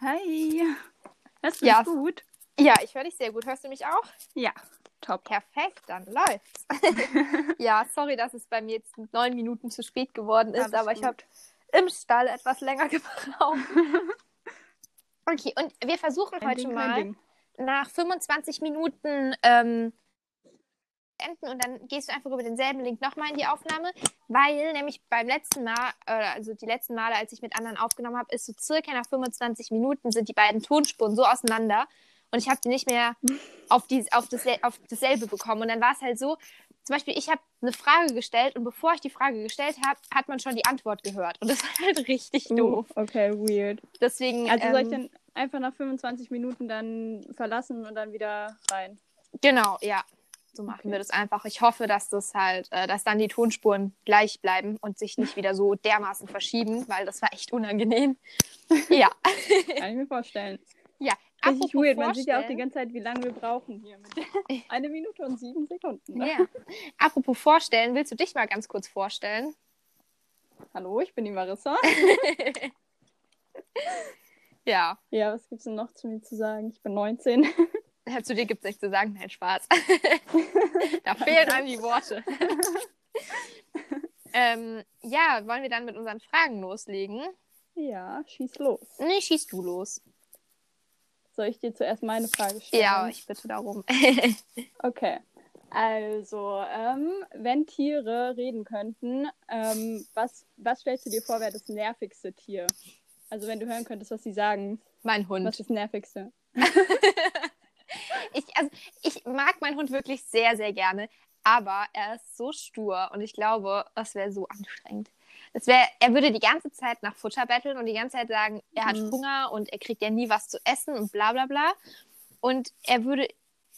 Hi. Hörst du Ja. mich gut? Ja, ich höre dich sehr gut. Hörst du mich auch? Ja. Top. Perfekt, dann läuft's. ja, sorry, dass es bei mir jetzt neun Minuten zu spät geworden ist, aber ich gut. habe im Stall etwas länger gebraucht. okay, und wir versuchen Kein heute Ding, mal nach 25 Minuten ähm, enden und dann gehst du einfach über denselben Link nochmal in die Aufnahme, weil nämlich beim letzten Mal, also die letzten Male, als ich mit anderen aufgenommen habe, ist so circa nach 25 Minuten sind die beiden Tonspuren so auseinander und ich habe die nicht mehr auf, die, auf, das, auf dasselbe bekommen. Und dann war es halt so, zum Beispiel, ich habe eine Frage gestellt und bevor ich die Frage gestellt habe, hat man schon die Antwort gehört. Und das war halt richtig Uh, doof. okay, weird. Deswegen, Also soll ich ähm, dann einfach nach 25 Minuten dann verlassen und dann wieder rein? Genau, ja. So machen Okay. wir das einfach. Ich hoffe, dass das halt, äh, dass dann die Tonspuren gleich bleiben und sich nicht wieder so dermaßen verschieben, weil das war echt unangenehm. Ja. Kann ich mir vorstellen. ja. Richtig Apropos weird. Man sieht ja auch die ganze Zeit, wie lange wir brauchen hier. Mit eine Minute und sieben Sekunden. Ja. Apropos vorstellen, willst du dich mal ganz kurz vorstellen? Hallo, ich bin die Marissa. Ja. Ja, was gibt's denn noch zu mir zu sagen? Ich bin 19. Ja, Zu dir gibt es nichts zu sagen. Nein, Spaß. da fehlen einem die Worte. ähm, ja, wollen wir dann mit unseren Fragen loslegen? Ja, schieß los. Nee, schieß du los. Soll ich dir zuerst meine Frage stellen? Ja, ich bitte darum. Okay. Also, ähm, wenn Tiere reden könnten, ähm, was, was stellst du dir vor, wäre das nervigste Tier? Also, wenn du hören könntest, was sie sagen, mein Hund. was ist das nervigste? Ich, also, ich mag meinen Hund wirklich sehr, sehr gerne, aber er ist so stur und ich glaube, das wäre so anstrengend. Es wär, er würde die ganze Zeit nach Futter betteln und die ganze Zeit sagen, er hat Mhm. Hunger und er kriegt ja nie was zu essen und bla bla bla. Und er würde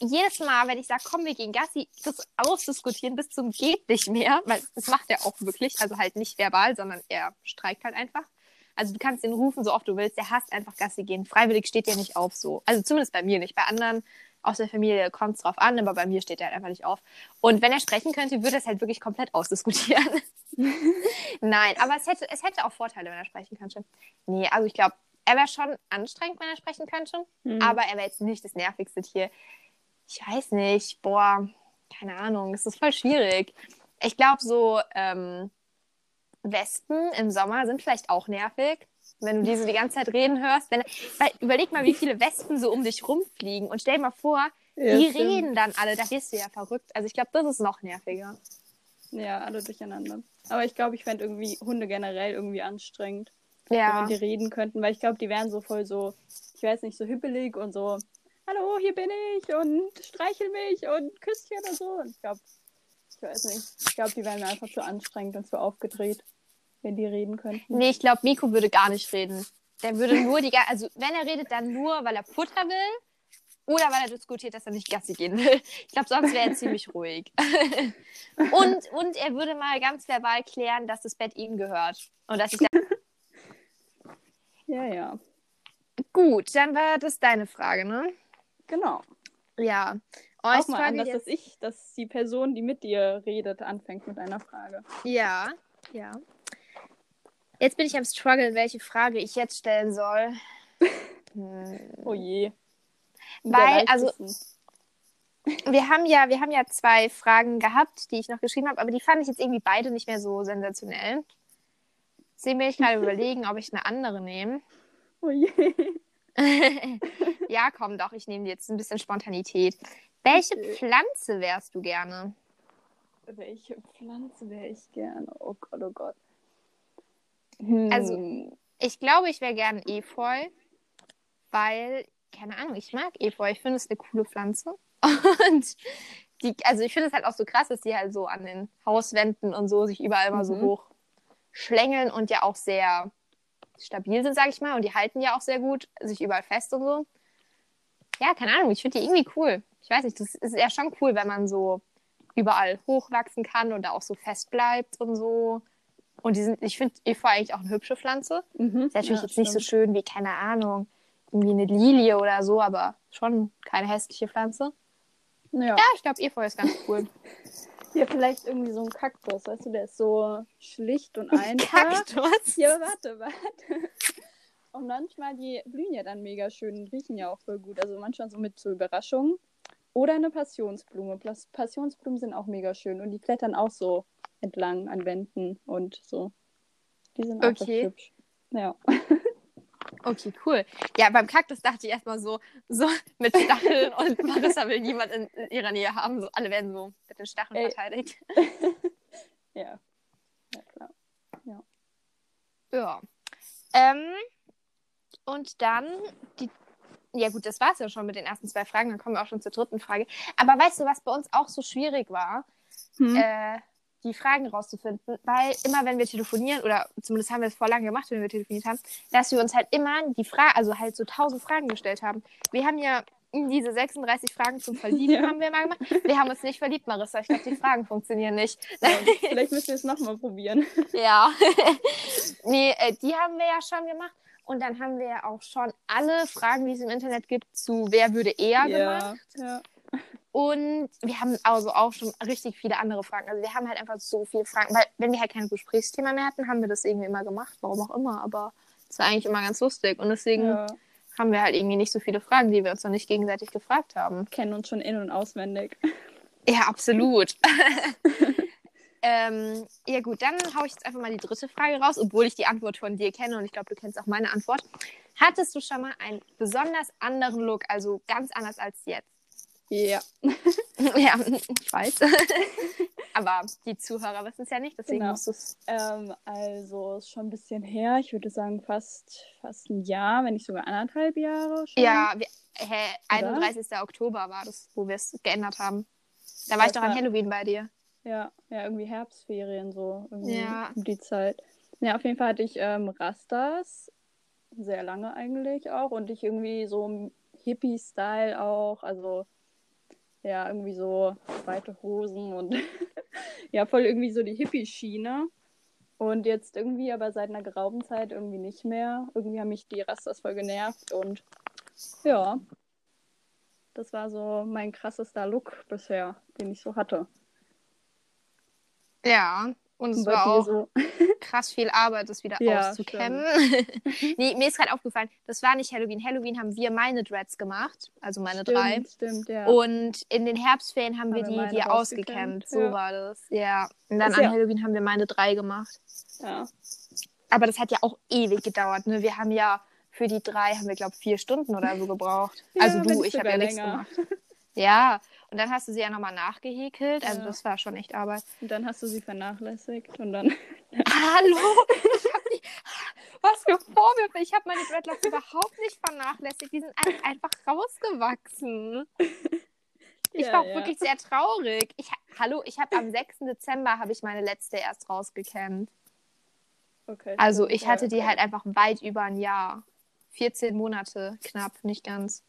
jedes Mal, wenn ich sage, komm, wir gehen Gassi, das ausdiskutieren bis zum geht nicht mehr, weil das macht er auch wirklich, also halt nicht verbal, sondern er streikt halt einfach. Also du kannst ihn rufen, so oft du willst, der hasst einfach Gassi gehen. Freiwillig steht der nicht auf so. Also zumindest bei mir nicht. Bei anderen aus der Familie kommt es drauf an, aber bei mir steht er halt einfach nicht auf. Und wenn er sprechen könnte, würde er es halt wirklich komplett ausdiskutieren. Nein, aber es hätte, es hätte auch Vorteile, wenn er sprechen könnte. Nee, also ich glaube, er wäre schon anstrengend, wenn er sprechen könnte, Hm. aber er wäre jetzt nicht das nervigste Tier. Ich weiß nicht, boah, keine Ahnung, es ist voll schwierig. Ich glaube, so ähm, Wespen im Sommer sind vielleicht auch nervig, wenn du diese die ganze Zeit reden hörst. Wenn, weil, überleg mal, wie viele Wespen so um dich rumfliegen und stell dir mal vor, Ja, die stimmt. reden dann alle, da wirst du ja verrückt. Also ich glaube, das ist noch nerviger. Ja, alle durcheinander. Aber ich glaube, ich fände irgendwie Hunde generell irgendwie anstrengend, so, Ja, wenn die reden könnten, weil ich glaube, die wären so voll so, ich weiß nicht, so hippelig und so, hallo, hier bin ich und streichel mich und Küsschen und so. Und ich glaube, ich weiß nicht, ich glaube, die wären mir einfach zu anstrengend und zu aufgedreht, wenn die reden könnten. nee, ich glaube, Miko würde gar nicht reden. Der würde nur die, also wenn er redet, dann nur, weil er Futter will oder weil er diskutiert, dass er nicht Gassi gehen will. Ich glaube, sonst wäre er ziemlich ruhig. und, und er würde mal ganz verbal klären, dass das Bett ihm gehört. Und dass ich Ja, ja, Gut, dann war das deine Frage, ne? genau. Ja. Auch Euch mal anders, jetzt... dass ich, dass die Person, die mit dir redet, anfängt mit einer Frage. Ja, ja. Jetzt bin ich am struggeln, welche Frage ich jetzt stellen soll. Hm. Oh je. Weil, also, wir haben ja, wir haben ja zwei Fragen gehabt, die ich noch geschrieben habe, aber die fand ich jetzt irgendwie beide nicht mehr so sensationell. Deswegen bin ich gerade überlegen, ob ich eine andere nehme. Oh je. ja, komm doch, ich nehme jetzt ein bisschen Spontanität. Welche Okay. Pflanze wärst du gerne? Welche Pflanze wäre ich gerne? Oh Gott, oh Gott. Hm. Also- Ich glaube, ich wäre gerne Efeu, weil, keine Ahnung, ich mag Efeu. Ich finde es eine coole Pflanze. Und die, also ich finde es halt auch so krass, dass die halt so an den Hauswänden und so sich überall so Mhm. hoch schlängeln und ja auch sehr stabil sind, sag ich mal. Und die halten ja auch sehr gut, sich überall fest und so. Ja, keine Ahnung, ich finde die irgendwie cool. Ich weiß nicht, das ist ja schon cool, wenn man so überall hochwachsen kann und da auch so fest bleibt und so. Und die sind, ich finde Efeu eigentlich auch eine hübsche Pflanze. mhm. Ist natürlich ja, jetzt nicht so stimmt. schön wie, keine Ahnung, irgendwie eine Lilie oder so, aber schon keine hässliche Pflanze. Ja. Ja, ich glaube, Efeu ist ganz cool. ja, vielleicht irgendwie so ein Kaktus, weißt du, der ist so schlicht und einfach. Kaktus? Ja, warte, warte. Und manchmal, die blühen ja dann mega schön und riechen ja auch voll gut. Also manchmal so mit so Überraschungen. Oder eine Passionsblume. Pas- Passionsblumen sind auch mega schön und die klettern auch so entlang an Wänden und so. Die sind auch Okay. hübsch. Ja. Okay, cool. Ja, beim Kaktus dachte ich erstmal so, so mit Stacheln und Marissa will niemand in, in ihrer Nähe haben. So, alle werden so mit den Stacheln Ey. verteidigt. Ja. Ja, klar. Ja. Ähm, und dann die. Ja, gut, das war es ja schon mit den ersten zwei Fragen. Dann kommen wir auch schon zur dritten Frage. Aber weißt du, was bei uns auch so schwierig war? Hm. äh, die Fragen rauszufinden, weil immer wenn wir telefonieren, oder zumindest haben wir es vor lang gemacht, wenn wir telefoniert haben, dass wir uns halt immer die Frage, also halt so tausend Fragen gestellt haben. Wir haben ja diese 36 Fragen zum Verlieben Ja. haben wir mal gemacht. Wir haben uns nicht verliebt, Marissa. Ich glaube, die Fragen funktionieren nicht. Ja, vielleicht müssen wir es nochmal probieren. Ja. nee, äh, die haben wir ja schon gemacht. Und dann haben wir ja auch schon alle Fragen, die es im Internet gibt, zu wer würde eher gemacht. Ja. Und wir haben also auch schon richtig viele andere Fragen. Also wir haben halt einfach so viele Fragen, weil wenn wir halt kein Gesprächsthema mehr hatten, haben wir das irgendwie immer gemacht, warum auch immer. Aber es war eigentlich immer ganz lustig. Und deswegen ja. haben wir halt irgendwie nicht so viele Fragen, die wir uns noch nicht gegenseitig gefragt haben. Kennen uns schon in- und auswendig. Ja, absolut. ähm, ja gut, dann haue ich jetzt einfach mal die dritte Frage raus, obwohl ich die Antwort von dir kenne und ich glaube, du kennst auch meine Antwort. Hattest du schon mal einen besonders anderen Look, also ganz anders als jetzt? Ja. ja, ich weiß. Aber die Zuhörer wissen es ja nicht, deswegen Genau. musst du es. Ähm, also ist schon ein bisschen her. Ich würde sagen fast, fast ein Jahr, wenn nicht sogar anderthalb Jahre schon. Ja, wir, hä, Oder? 31. Oktober war das, wo wir es geändert haben. Da war ich doch an Halloween bei dir. Ja, ja, irgendwie Herbstferien so. Irgendwie Ja. Um die Zeit. Ja, auf jeden Fall hatte ich ähm, Rastas. Sehr lange eigentlich auch. Und ich irgendwie so im Hippie-Style auch. Also ja, irgendwie so weite Hosen und ja, voll irgendwie so die Hippie-Schiene. Und jetzt irgendwie aber seit einer geraumen Zeit irgendwie nicht mehr. Irgendwie haben mich die Rastas voll genervt und ja, das war so mein krassester Look bisher, den ich so hatte. Ja, und es war auch so. krass viel Arbeit, das wieder Ja, auszukämmen. nee, mir ist gerade aufgefallen, das war nicht Halloween. Halloween haben wir meine Dreads gemacht, also meine drei. Stimmt, stimmt, ja. Und in den Herbstferien haben, Haben wir die, die ausgekämmt. So ja. war das. Ja. Und dann Ist an ja- Halloween haben wir meine drei gemacht. ja. Aber das hat ja auch ewig gedauert. Ne? Wir haben ja für die drei, haben wir, glaube ich, vier Stunden oder so gebraucht. Also du, ich habe ja nichts gemacht. Ja, und dann hast du sie ja nochmal nachgehäkelt. Also Ja. das war schon echt Arbeit. Und dann hast du sie vernachlässigt und dann. Hallo? Ich hab die, was für Vorwürfe? Ich habe meine Dreadlocks überhaupt nicht vernachlässigt. Die sind ein, einfach rausgewachsen. Ich Ja, war auch ja. wirklich sehr traurig. Ich, hallo, ich habe am 6. Dezember habe ich meine letzte erst rausgekämmt. Okay, Also ich hatte die halt einfach weit über ein Jahr. 14 Monate, knapp, nicht ganz.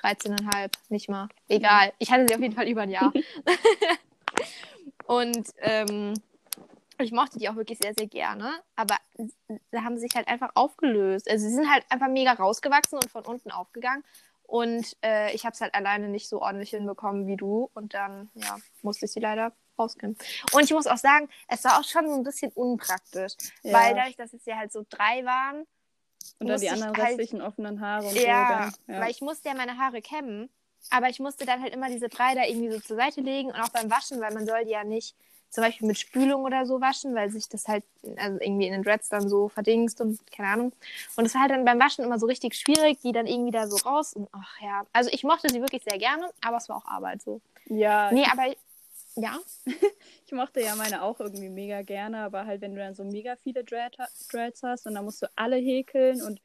13,5, nicht mal. Egal. Ich hatte sie auf jeden Fall über ein Jahr. Und ähm, ich mochte die auch wirklich sehr, sehr gerne. Aber sie haben sich halt einfach aufgelöst. Also sie sind halt einfach mega rausgewachsen und von unten aufgegangen. Und äh, ich habe es halt alleine nicht so ordentlich hinbekommen wie du. Und dann, ja, musste ich sie leider rauskämmen. Und ich muss auch sagen, es war auch schon so ein bisschen unpraktisch. Ja. Weil dadurch, dass es ja halt so drei waren, Und dann die anderen halt- restlichen offenen Haare und ja, so. Dann, ja. weil ich musste ja meine Haare kämmen, aber ich musste dann halt immer diese drei da irgendwie so zur Seite legen und auch beim Waschen, weil man soll die ja nicht zum Beispiel mit Spülung oder so waschen, weil sich das halt also irgendwie in den Dreads dann so verdingst und keine Ahnung. Und es war halt dann beim Waschen immer so richtig schwierig, die dann irgendwie da so raus und ach ja. Also ich mochte sie wirklich sehr gerne, aber es war auch Arbeit so. ja, Nee, aber ja. ich mochte ja meine auch irgendwie mega gerne, aber halt, wenn du dann so mega viele Dread, Dreads hast und dann musst du alle häkeln und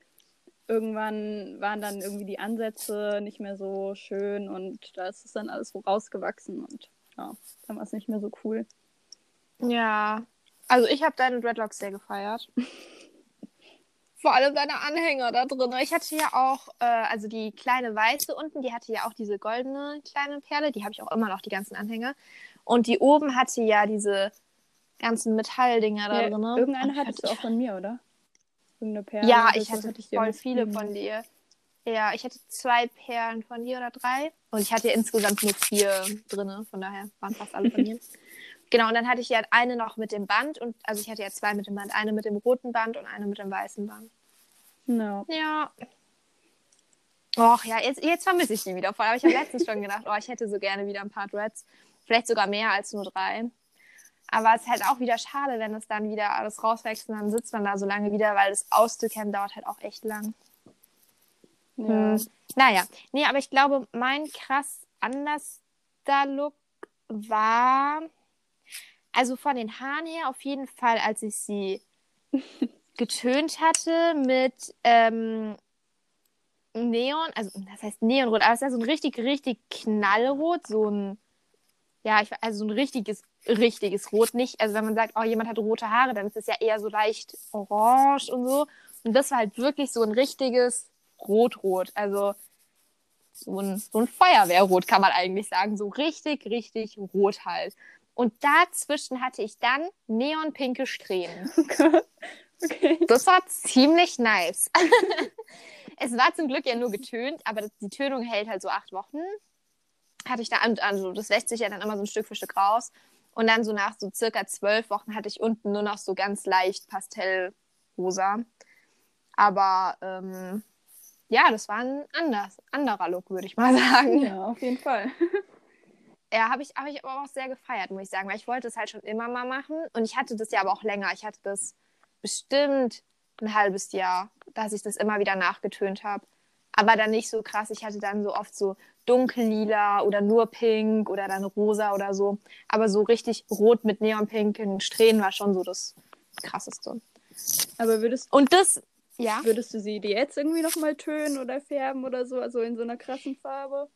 irgendwann waren dann irgendwie die Ansätze nicht mehr so schön und da ist es dann alles so rausgewachsen und ja, dann war es nicht mehr so cool. Ja. Also ich habe deine Dreadlocks sehr gefeiert. Vor allem deine Anhänger da drin. Ich hatte ja auch, äh, also die kleine weiße unten, die hatte ja auch diese goldene kleine Perle. Die habe ich auch immer noch, die ganzen Anhänger. Und die oben hatte ja diese ganzen Metalldinger da Ja, drin. irgendeine Und hattest du ich- auch von mir, oder? Irgendeine Perle. Ja, ich so hatte ich voll viele gegeben. von dir. Ja, ich hatte zwei Perlen von dir oder drei. Und ich hatte ja insgesamt nur vier drinne. Von daher waren fast alle von mir. Genau, und dann hatte ich ja eine noch mit dem Band. und Also ich hatte ja zwei mit dem Band. Eine mit dem roten Band und eine mit dem weißen Band. Ja. Ja. Och ja, jetzt, jetzt vermisse ich die wieder voll. Aber ich habe letztens schon gedacht, oh, ich hätte so gerne wieder ein paar Dreads. Vielleicht sogar mehr als nur drei. Aber es ist halt auch wieder schade, wenn es dann wieder alles rauswächst und dann sitzt man da so lange wieder, weil das auszukennen dauert halt auch echt lang. Ja. Hm. Naja, nee, aber ich glaube, mein krass anderster Look war, also von den Haaren her auf jeden Fall, als ich sie getönt hatte mit ähm, Neon, also das heißt Neonrot, aber es ist ja so ein richtig, richtig knallrot, so ein, ja, ich, also so ein richtiges, richtiges Rot. Nicht, also wenn man sagt, oh, jemand hat rote Haare, dann ist es ja eher so leicht orange und so. Und das war halt wirklich so ein richtiges Rot-Rot. Also so ein, so ein Feuerwehrrot kann man eigentlich sagen. So richtig, richtig rot halt. Und dazwischen hatte ich dann neonpinke Strähnen. Okay. Das war ziemlich nice. es war zum Glück ja nur getönt, aber die Tönung hält halt so acht Wochen. Hatte ich da, also das wäscht sich ja dann immer so ein Stück für Stück raus. Und dann so nach so circa zwölf Wochen hatte ich unten nur noch so ganz leicht pastellrosa. Aber ähm, ja, das war ein anders, anderer Look, würde ich mal sagen. Ja, auf jeden Fall. Ja, habe ich, hab ich aber auch sehr gefeiert, muss ich sagen, weil ich wollte es halt schon immer mal machen. Und ich hatte das ja aber auch länger. Ich hatte das bestimmt ein halbes Jahr, dass ich das immer wieder nachgetönt habe. Aber dann nicht so krass. Ich hatte dann so oft so dunkellila oder nur pink oder dann rosa oder so. Aber so richtig rot mit neonpinken Strähnen war schon so das krasseste. Aber würdest, Und das, ja. würdest du sie jetzt irgendwie nochmal tönen oder färben oder so? Also in so einer krassen Farbe?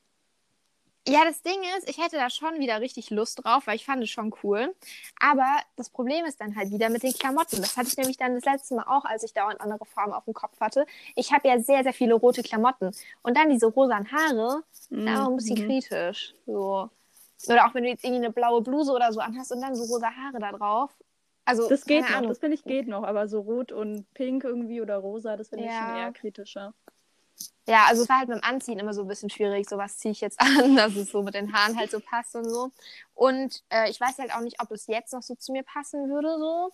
Ja, das Ding ist, ich hätte da schon wieder richtig Lust drauf, weil ich fand es schon cool. Aber das Problem ist dann halt wieder mit den Klamotten. Das hatte ich nämlich dann das letzte Mal auch, als ich dauernd andere Farben auf dem Kopf hatte. Ich habe ja sehr, sehr viele rote Klamotten. Und dann diese rosanen Haare, Mhm. da auch ein bisschen kritisch. So. Oder auch wenn du jetzt irgendwie eine blaue Bluse oder so anhast und dann so rosa Haare da drauf. Also, Das geht noch, Ahnung. das finde ich geht noch, aber so rot und pink irgendwie oder rosa, das finde ich Ja. schon eher kritischer. Ja, also es war halt beim Anziehen immer so ein bisschen schwierig, so was ziehe ich jetzt an, dass es so mit den Haaren halt so passt und so. Und äh, ich weiß halt auch nicht, ob es jetzt noch so zu mir passen würde so.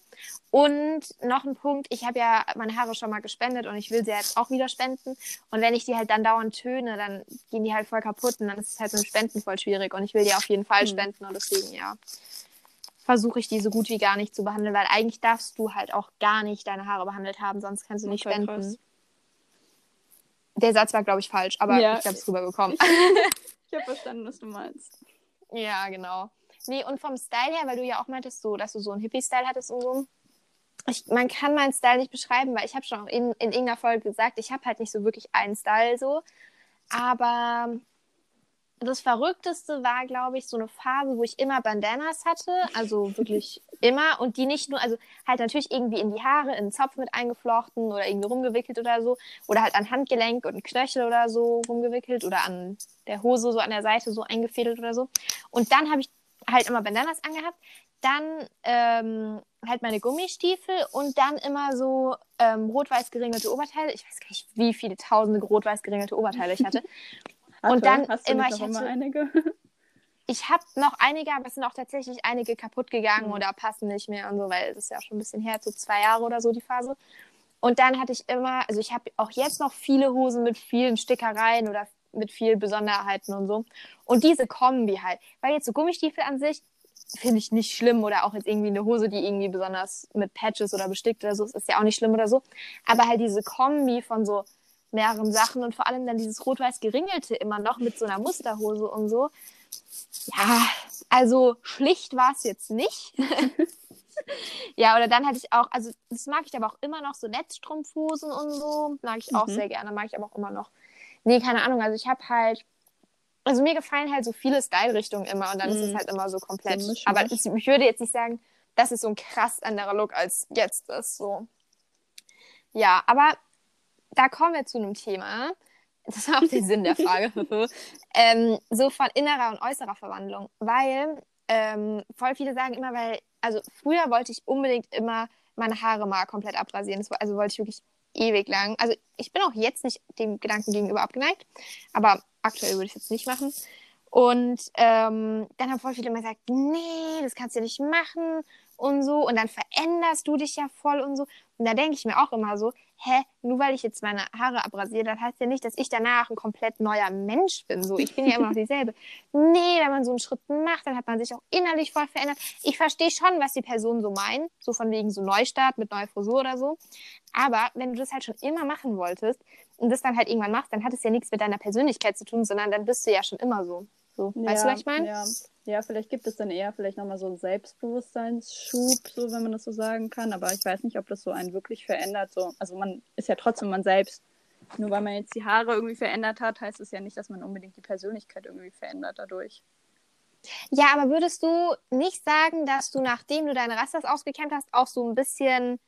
Und noch ein Punkt, ich habe ja meine Haare schon mal gespendet und ich will sie jetzt auch wieder spenden. Und wenn ich die halt dann dauernd töne, dann gehen die halt voll kaputt und dann ist es halt mit dem Spenden voll schwierig. Und ich will die auf jeden Fall Hm. spenden und deswegen, ja, versuche ich die so gut wie gar nicht zu behandeln, weil eigentlich darfst du halt auch gar nicht deine Haare behandelt haben, sonst kannst du nicht spenden. krass. Der Satz war, glaube ich, falsch, aber Ja. ich habe es rüberbekommen. Ich habe verstanden, was du meinst. ja, genau. Nee, und vom Style her, weil du ja auch meintest, so, dass du so einen Hippie-Style hattest und so. Ich, man kann meinen Style nicht beschreiben, weil ich habe schon auch in, in irgendeiner Folge gesagt, ich habe halt nicht so wirklich einen Style so. Aber das Verrückteste war, glaube ich, so eine Phase, wo ich immer Bandanas hatte, also wirklich immer und die nicht nur, also halt natürlich irgendwie in die Haare, in den Zopf mit eingeflochten oder irgendwie rumgewickelt oder so oder halt an Handgelenk und Knöchel oder so rumgewickelt oder an der Hose so an der Seite so eingefädelt oder so. Und dann habe ich halt immer Bandanas angehabt, dann ähm, halt meine Gummistiefel und dann immer so ähm, rot-weiß geringelte Oberteile. Ich weiß gar nicht, wie viele tausende rot-weiß geringelte Oberteile ich hatte. Und dann Hast du immer, ich hatte- einige? Ich habe noch einige, aber es sind auch tatsächlich einige kaputt gegangen Mhm. oder passen nicht mehr und so, weil es ist ja schon ein bisschen her, so zwei Jahre oder so die Phase. Und dann hatte ich immer, also ich habe auch jetzt noch viele Hosen mit vielen Stickereien oder mit viel Besonderheiten und so. Und diese Kombi halt, weil jetzt so Gummistiefel an sich finde ich nicht schlimm oder auch jetzt irgendwie eine Hose, die irgendwie besonders mit Patches oder bestickt oder so ist, ist ja auch nicht schlimm oder so. Aber halt diese Kombi von so mehreren Sachen und vor allem dann dieses rot-weiß geringelte immer noch mit so einer Musterhose und so. Ja, also schlicht war es jetzt nicht. ja, oder dann hatte ich auch, also das mag ich aber auch immer noch, so Netzstrumpfhosen und so, mag ich auch Mhm. sehr gerne, mag ich aber auch immer noch. Nee, keine Ahnung, also ich habe halt, also mir gefallen halt so viele Style-Richtungen immer und dann ist es Mhm. halt immer so komplett. Mischmasch. aber ich, ich würde jetzt nicht sagen, das ist so ein krass anderer Look als jetzt ist, so. Ja, aber da kommen wir zu einem Thema. Das war auch der Sinn der Frage. ähm, so von innerer und äußerer Verwandlung. Weil ähm, voll viele sagen immer, weil, also früher wollte ich unbedingt immer meine Haare mal komplett abrasieren. Das also wollte ich wirklich ewig lang. Also ich bin auch jetzt nicht dem Gedanken gegenüber abgeneigt, aber aktuell würde ich es jetzt nicht machen. Und ähm, dann haben voll viele immer gesagt, nee, das kannst du nicht machen und so. Und dann veränderst du dich ja voll und so. Und da denke ich mir auch immer so, hä, nur weil ich jetzt meine Haare abrasiere, das heißt ja nicht, dass ich danach ein komplett neuer Mensch bin. So, ich bin ja immer noch dieselbe. Nee, wenn man so einen Schritt macht, dann hat man sich auch innerlich voll verändert. Ich verstehe schon, was die Person so meint, so von wegen so Neustart mit neuer Frisur oder so. Aber wenn du das halt schon immer machen wolltest und das dann halt irgendwann machst, dann hat es ja nichts mit deiner Persönlichkeit zu tun, sondern dann bist du ja schon immer so. So, Ja, weißt du, was ich meine? Ja. Ja, vielleicht gibt es dann eher vielleicht nochmal so einen Selbstbewusstseinsschub, so wenn man das so sagen kann. Aber ich weiß nicht, ob das so einen wirklich verändert. So. Also man ist ja trotzdem man selbst. Nur weil man jetzt die Haare irgendwie verändert hat, heißt es ja nicht, dass man unbedingt die Persönlichkeit irgendwie verändert dadurch. Ja, aber würdest du nicht sagen, dass du, nachdem du deine Rastas ausgekämmt hast, auch so ein bisschen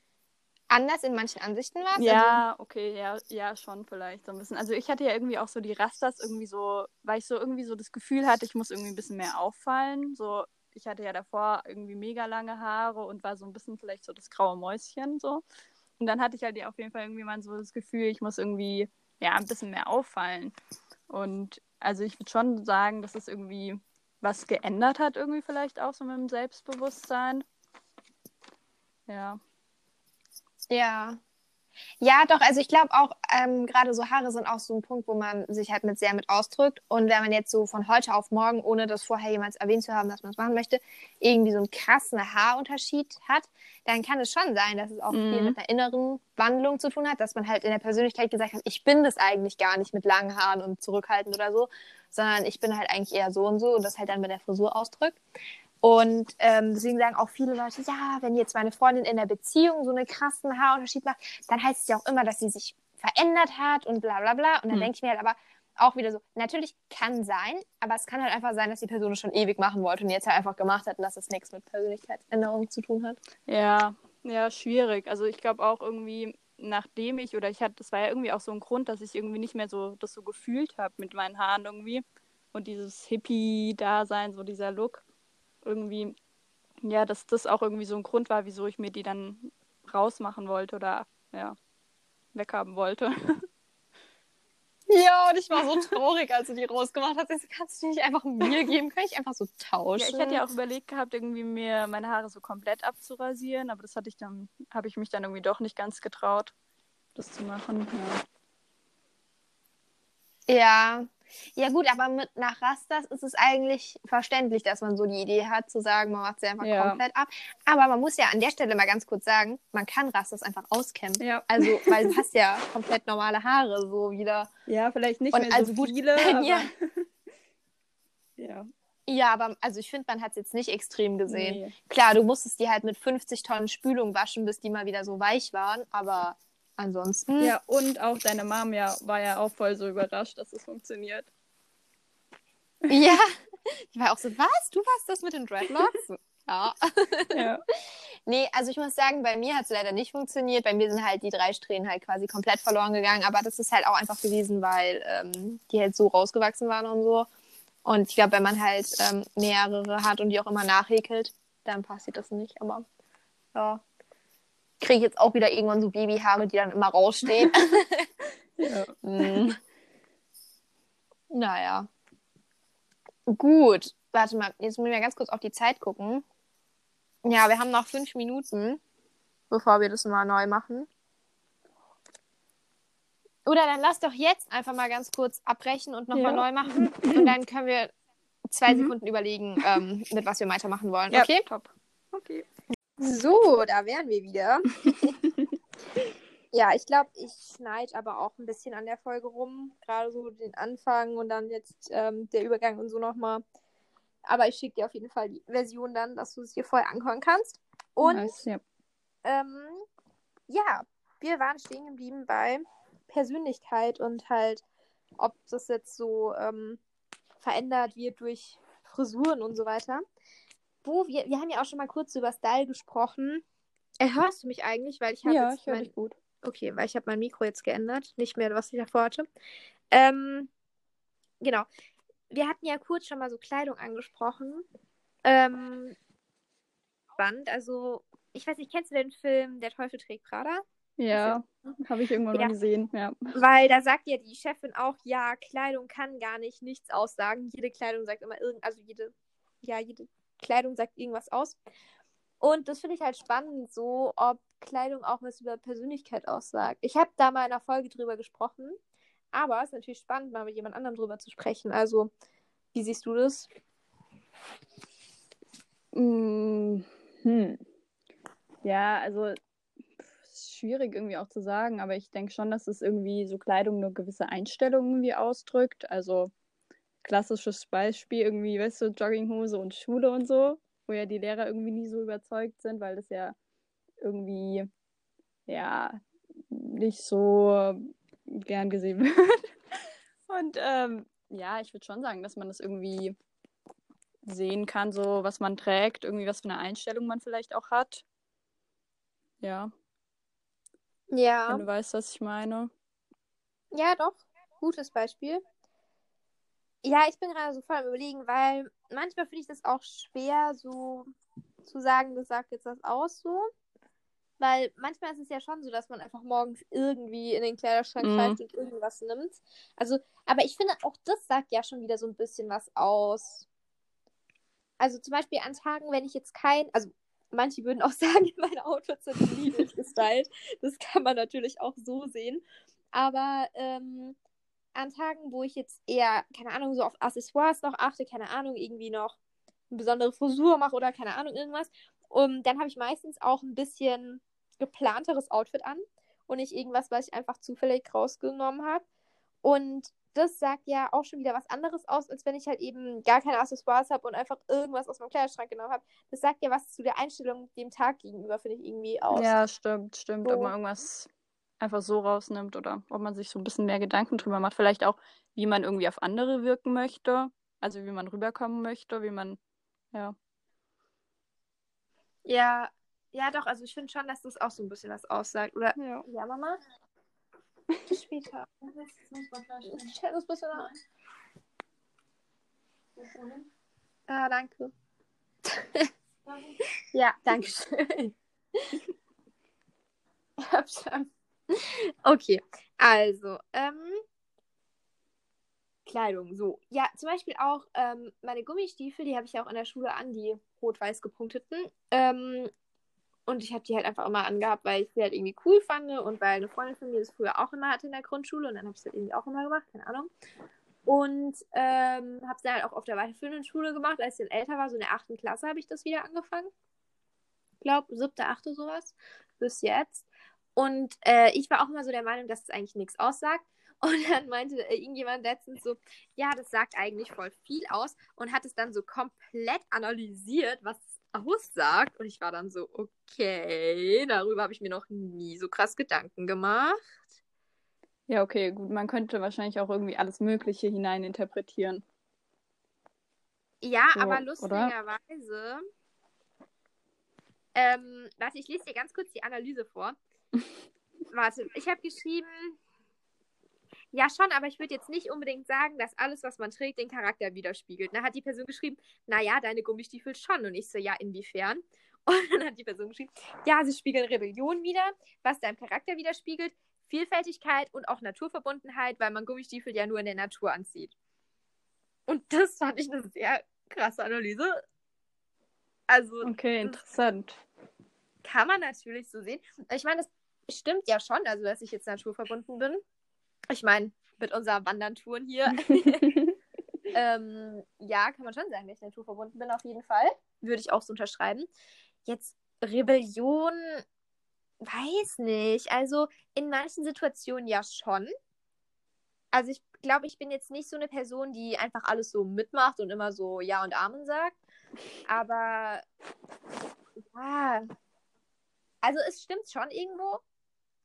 anders in manchen Ansichten warst? Also, Ja, okay, ja, ja, schon vielleicht so ein bisschen. Also ich hatte ja irgendwie auch so die Rastas irgendwie so, weil ich so irgendwie so das Gefühl hatte, ich muss irgendwie ein bisschen mehr auffallen. So, ich hatte ja davor irgendwie mega lange Haare und war so ein bisschen vielleicht so das graue Mäuschen so. Und dann hatte ich halt auf jeden Fall irgendwie mal so das Gefühl, ich muss irgendwie ja ein bisschen mehr auffallen. Und also ich würde schon sagen, dass es irgendwie was geändert hat, irgendwie vielleicht auch so mit dem Selbstbewusstsein. Ja. Ja. Ja, doch, also ich glaube auch, ähm, gerade so Haare sind auch so ein Punkt, wo man sich halt mit sehr mit ausdrückt. Und wenn man jetzt so von heute auf morgen, ohne das vorher jemals erwähnt zu haben, dass man es machen möchte, irgendwie so einen krassen Haarunterschied hat, dann kann es schon sein, dass es auch viel Mhm. mit einer inneren Wandlung zu tun hat, dass man halt in der Persönlichkeit gesagt hat, ich bin das eigentlich gar nicht mit langen Haaren und zurückhaltend oder so, sondern ich bin halt eigentlich eher so und so und das halt dann mit der Frisur ausdrückt. Und ähm, deswegen sagen auch viele Leute, ja, wenn jetzt meine Freundin in der Beziehung so einen krassen Haarunterschied macht, dann heißt es ja auch immer, dass sie sich verändert hat und bla bla bla. Und dann Hm. denke ich mir halt aber auch wieder so, natürlich kann sein, aber es kann halt einfach sein, dass die Person es schon ewig machen wollte und jetzt halt einfach gemacht hat und dass es nichts mit Persönlichkeitsänderung zu tun hat. Ja, ja, schwierig. Also ich glaube auch irgendwie, nachdem ich, oder ich hatte, das war ja irgendwie auch so ein Grund, dass ich irgendwie nicht mehr so das so gefühlt habe mit meinen Haaren irgendwie. Und dieses Hippie-Dasein, so dieser Look, irgendwie, ja, dass das auch irgendwie so ein Grund war, wieso ich mir die dann rausmachen wollte oder ja, weghaben wollte. Ja, und ich war so traurig, als du die rausgemacht hast. So, Kannst du die nicht einfach mir geben? Kann ich einfach so tauschen? Ja, ich hätte ja auch überlegt gehabt, irgendwie mir meine Haare so komplett abzurasieren, aber das hatte ich dann, habe ich mich dann irgendwie doch nicht ganz getraut, das zu machen. Ja. Ja. Ja, gut, aber mit nach Rastas ist es eigentlich verständlich, dass man so die Idee hat, zu sagen, man macht sie einfach Ja. komplett ab. Aber man muss ja an der Stelle mal ganz kurz sagen, man kann Rastas einfach auskämmen. Ja. Also, weil du hast ja komplett normale Haare so wieder. Ja, vielleicht nicht Und mehr also so gut, viele, wenn aber... ihr- ja. Ja, aber also ich finde, man hat es jetzt nicht extrem gesehen. Nee. Klar, du musstest die halt mit 50 Tonnen Spülung waschen, bis die mal wieder so weich waren, aber ansonsten. Ja, und auch deine Mom ja, war ja auch voll so überrascht, dass es funktioniert. Ja. Ich war auch so, was? Du warst das mit den Dreadlocks? Ja. Ja. Nee, also ich muss sagen, bei mir hat es leider nicht funktioniert. Bei mir sind halt die drei Strähnen halt quasi komplett verloren gegangen. Aber das ist halt auch einfach gewesen, weil ähm, die halt so rausgewachsen waren und so. Und ich glaube, wenn man halt ähm, mehrere hat und die auch immer nachhäkelt, dann passiert das nicht. Aber ja. Kriege ich jetzt auch wieder irgendwann so Babyhaare, die dann immer rausstehen. ja. Mm. Naja. Gut. Warte mal, jetzt muss ich mal ganz kurz auf die Zeit gucken. Ja, wir haben noch fünf Minuten, bevor wir das mal neu machen. Oder dann lass doch jetzt einfach mal ganz kurz abbrechen und nochmal Ja. neu machen. Und dann können wir zwei Mhm. Sekunden überlegen, ähm, mit was wir weitermachen wollen. ja, Okay? top. Okay. So, da wären wir wieder. ja, ich glaube, ich schneide aber auch ein bisschen an der Folge rum. Gerade so den Anfang und dann jetzt ähm, der Übergang und so nochmal. Aber ich schicke dir auf jeden Fall die Version dann, dass du es dir vorher anhören kannst. Und Nice, ja. ähm, ja, wir waren stehen geblieben bei Persönlichkeit und halt, ob das jetzt so ähm, verändert wird durch Frisuren und so weiter. Wo wir, wir haben ja auch schon mal kurz über Style gesprochen. Äh, hörst du mich eigentlich? Weil ich habe Ja, jetzt ich höre mein, dich gut. Okay, weil ich habe mein Mikro jetzt geändert, nicht mehr, was ich davor hatte. Ähm, genau. Wir hatten ja kurz schon mal so Kleidung angesprochen. Ähm, spannend, also ich weiß nicht, kennst du den Film Der Teufel trägt Prada? Ja, habe ich irgendwann Ja. mal gesehen, ja. Weil da sagt ja die Chefin auch, ja, Kleidung kann gar nicht nichts aussagen. Jede Kleidung sagt immer irgend, also jede, ja, jede Kleidung sagt irgendwas aus. Und das finde ich halt spannend, so ob Kleidung auch was über Persönlichkeit aussagt. Ich habe da mal in einer Folge drüber gesprochen, aber es ist natürlich spannend, mal mit jemand anderem drüber zu sprechen. Also, wie siehst du das? Mm, hm. Ja, also schwierig irgendwie auch zu sagen, aber ich denke schon, dass es irgendwie so Kleidung eine gewisse Einstellung irgendwie ausdrückt. Also klassisches Beispiel irgendwie, weißt du, Jogginghose und Schule und so, wo ja die Lehrer irgendwie nie so überzeugt sind, weil das ja irgendwie ja nicht so gern gesehen wird. Und ähm, ja, ich würde schon sagen, dass man das irgendwie sehen kann, so was man trägt, irgendwie was für eine Einstellung man vielleicht auch hat. Ja. Ja. Wenn du weißt, was ich meine. Ja, doch. Gutes Beispiel. Ja, ich bin gerade so voll am Überlegen, weil manchmal finde ich das auch schwer, so zu sagen, das sagt jetzt das aus so. Weil manchmal ist es ja schon so, dass man einfach morgens irgendwie in den Kleiderschrank Mhm. greift und irgendwas nimmt. Also, aber ich finde, auch das sagt ja schon wieder so ein bisschen was aus. Also zum Beispiel an Tagen, wenn ich jetzt kein, also manche würden auch sagen, meine Outfits sind nie durchgestylt. Das kann man natürlich auch so sehen. Aber ähm, an Tagen, wo ich jetzt eher, keine Ahnung, so auf Accessoires noch achte, keine Ahnung, irgendwie noch eine besondere Frisur mache oder keine Ahnung, irgendwas, um, dann habe ich meistens auch ein bisschen geplanteres Outfit an und nicht irgendwas, was ich einfach zufällig rausgenommen habe. Und das sagt ja auch schon wieder was anderes aus, als wenn ich halt eben gar keine Accessoires habe und einfach irgendwas aus meinem Kleiderschrank genommen habe. Das sagt ja was zu der Einstellung dem Tag gegenüber, finde ich irgendwie aus. Ja, stimmt, stimmt. Ob So. man irgendwas einfach so rausnimmt oder ob man sich so ein bisschen mehr Gedanken drüber macht. Vielleicht auch, wie man irgendwie auf andere wirken möchte. Also wie man rüberkommen möchte, wie man, ja. Ja, ja, doch, also ich finde schon, dass das auch so ein bisschen was aussagt. Oder Ja. Ja, Mama? Bis später. Ich stell das bitte nach. Ah, danke. ja, danke schön. Ich hab schon. Okay, also, ähm, Kleidung, so. Ja, zum Beispiel auch ähm, meine Gummistiefel, die habe ich ja auch in der Schule an, die rot-weiß gepunkteten. Ähm, und ich habe die halt einfach immer angehabt, weil ich die halt irgendwie cool fand und weil eine Freundin von mir das früher auch immer hatte in der Grundschule und dann habe ich halt irgendwie auch immer gemacht, keine Ahnung. Und ähm, habe es dann halt auch auf der weiterführenden Schule gemacht, als ich dann älter war, so in der achten Klasse habe ich das wieder angefangen. Ich glaube, siebte, achte sowas, bis jetzt. Und äh, ich war auch immer so der Meinung, dass es eigentlich nichts aussagt. Und dann meinte äh, irgendjemand letztens so, ja, das sagt eigentlich voll viel aus und hat es dann so komplett analysiert, was es aussagt. Und ich war dann so, okay, darüber habe ich mir noch nie so krass Gedanken gemacht. Ja, okay, gut. Man könnte wahrscheinlich auch irgendwie alles Mögliche hineininterpretieren. Ja, So, aber lustigerweise. Ähm, warte, ich lese dir ganz kurz die Analyse vor. Warte, ich habe geschrieben. Ja, schon, aber ich würde jetzt nicht unbedingt sagen, dass alles, was man trägt, den Charakter widerspiegelt. Da hat die Person geschrieben, naja, deine Gummistiefel schon. Und ich so, ja, inwiefern? Und dann hat die Person geschrieben, ja, sie spiegeln Rebellion wider, was deinem Charakter widerspiegelt, Vielfältigkeit und auch Naturverbundenheit, weil man Gummistiefel ja nur in der Natur anzieht. Und das fand ich eine sehr krasse Analyse. Also, Okay, interessant. kann man natürlich so sehen. Ich meine, das stimmt ja schon, also dass ich jetzt naturverbunden bin. Ich meine, mit unserer Wanderntour hier. ähm, ja, kann man schon sagen, dass ich naturverbunden bin, auf jeden Fall. Würde ich auch so unterschreiben. Jetzt Rebellion, weiß nicht. Also in manchen Situationen ja schon. Also ich glaube, ich bin jetzt nicht so eine Person, die einfach alles so mitmacht und immer so Ja und Amen sagt. Aber ja. Also es stimmt schon irgendwo.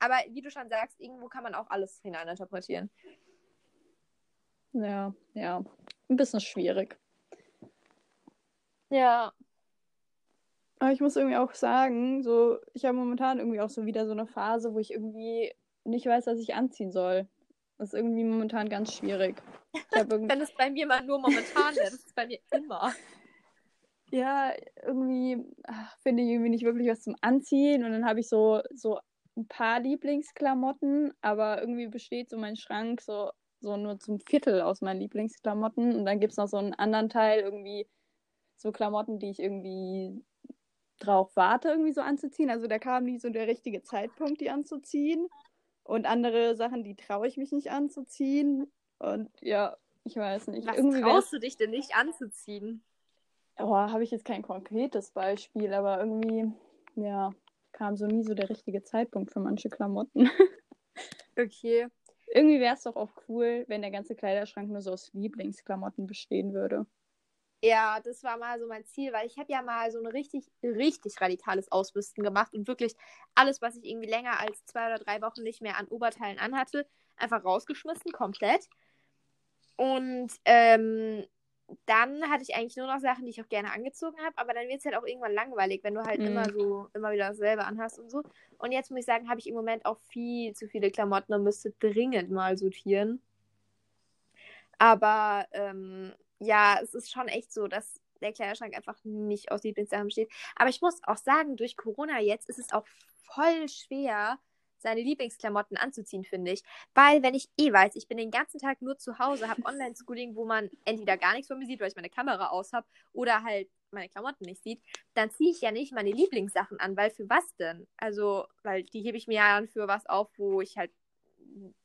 Aber wie du schon sagst, irgendwo kann man auch alles hineininterpretieren. Ja, ja. Ein bisschen schwierig. Ja. Aber ich muss irgendwie auch sagen, so, ich habe momentan irgendwie auch so wieder so eine Phase, wo ich irgendwie nicht weiß, was ich anziehen soll. Das ist irgendwie momentan ganz schwierig. Irgendwie, Wenn es bei mir mal nur momentan wäre, das ist bei mir immer. ja, irgendwie ach, finde ich irgendwie nicht wirklich was zum Anziehen. Und dann habe ich so, so ein paar Lieblingsklamotten, aber irgendwie besteht so mein Schrank so, so nur zum Viertel aus meinen Lieblingsklamotten. Und dann gibt es noch so einen anderen Teil, irgendwie so Klamotten, die ich irgendwie drauf warte, irgendwie so anzuziehen. Also da kam nie so der richtige Zeitpunkt, die anzuziehen. Und andere Sachen, die traue ich mich nicht anzuziehen. Und ja, ich weiß nicht. Was irgendwie traust du dich denn nicht anzuziehen? Oh, habe ich jetzt kein konkretes Beispiel, aber irgendwie, ja, kam so nie so der richtige Zeitpunkt für manche Klamotten. Okay. irgendwie wäre es doch auch cool, wenn der ganze Kleiderschrank nur so aus Lieblingsklamotten bestehen würde. Ja, das war mal so mein Ziel, weil ich habe ja mal so ein richtig, richtig radikales Ausmisten gemacht und wirklich alles, was ich irgendwie länger als zwei oder drei Wochen nicht mehr an Oberteilen anhatte, einfach rausgeschmissen, komplett. Und ähm, dann hatte ich eigentlich nur noch Sachen, die ich auch gerne angezogen habe, aber dann wird es halt auch irgendwann langweilig, wenn du halt Mhm. immer so, immer wieder dasselbe anhast und so. Und jetzt muss ich sagen, habe ich im Moment auch viel zu viele Klamotten und müsste dringend mal sortieren. Aber ähm, ja, es ist schon echt so, dass der Kleiderschrank einfach nicht aus Lieblingssachen besteht. Aber ich muss auch sagen, durch Corona jetzt ist es auch voll schwer, seine Lieblingsklamotten anzuziehen, finde ich. Weil, wenn ich eh weiß, ich bin den ganzen Tag nur zu Hause, habe Online-Schooling, wo man entweder gar nichts von mir sieht, weil ich meine Kamera aus habe, oder halt meine Klamotten nicht sieht, dann ziehe ich ja nicht meine Lieblingssachen an, weil für was denn? Also, weil die hebe ich mir ja dann für was auf, wo ich halt,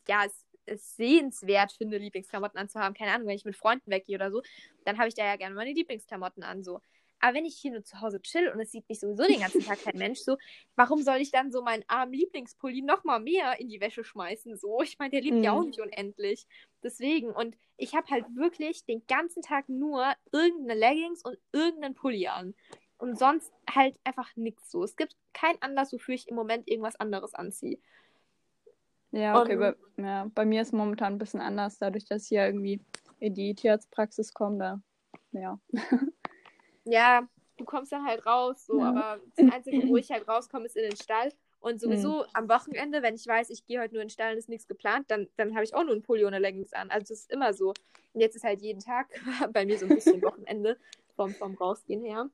ja, es, es sehenswert finde, Lieblingsklamotten anzuhaben. Keine Ahnung, wenn ich mit Freunden weggehe oder so, dann habe ich da ja gerne meine Lieblingsklamotten an, so. Aber wenn ich hier nur zu Hause chill und es sieht mich sowieso den ganzen Tag kein Mensch, so, warum soll ich dann so meinen armen Lieblingspulli nochmal mehr in die Wäsche schmeißen? So, ich meine, der lebt ja Mhm. auch nicht unendlich. Deswegen, und ich habe halt wirklich den ganzen Tag nur irgendeine Leggings und irgendeinen Pulli an. Und sonst halt einfach nichts so. Es gibt keinen Anlass, wofür ich im Moment irgendwas anderes anziehe. Ja, okay, Und- bei, ja, bei mir ist momentan ein bisschen anders, dadurch, dass ich ja irgendwie in die Tierarztpraxis komme, da, ja. Ja, du kommst dann halt raus, so, Ja. aber das Einzige, wo ich halt rauskomme, ist in den Stall. Und sowieso Mhm. am Wochenende, wenn ich weiß, ich gehe heute nur in den Stall und ist nichts geplant, dann, dann habe ich auch nur ein Pulli eine Leggings an. Also das ist immer so. Und jetzt ist halt jeden Tag bei mir so ein bisschen Wochenende vom, vom Rausgehen her.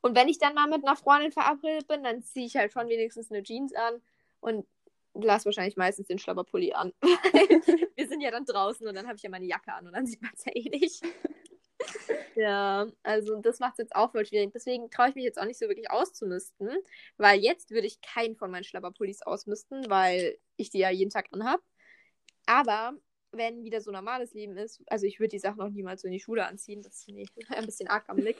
Und wenn ich dann mal mit einer Freundin verabredet bin, dann ziehe ich halt schon wenigstens eine Jeans an und lasse wahrscheinlich meistens den Schlabberpulli an. Wir sind ja dann draußen und dann habe ich ja meine Jacke an und dann sieht man es ja eh nicht. Ja, also das macht es jetzt auch voll schwierig. Deswegen traue ich mich jetzt auch nicht so wirklich auszumisten, weil jetzt würde ich keinen von meinen Schlabberpullis ausmisten, weil ich die ja jeden Tag anhab. Aber wenn wieder so normales Leben ist, also ich würde die Sachen auch niemals so in die Schule anziehen, das finde ich ein bisschen arg am Blick.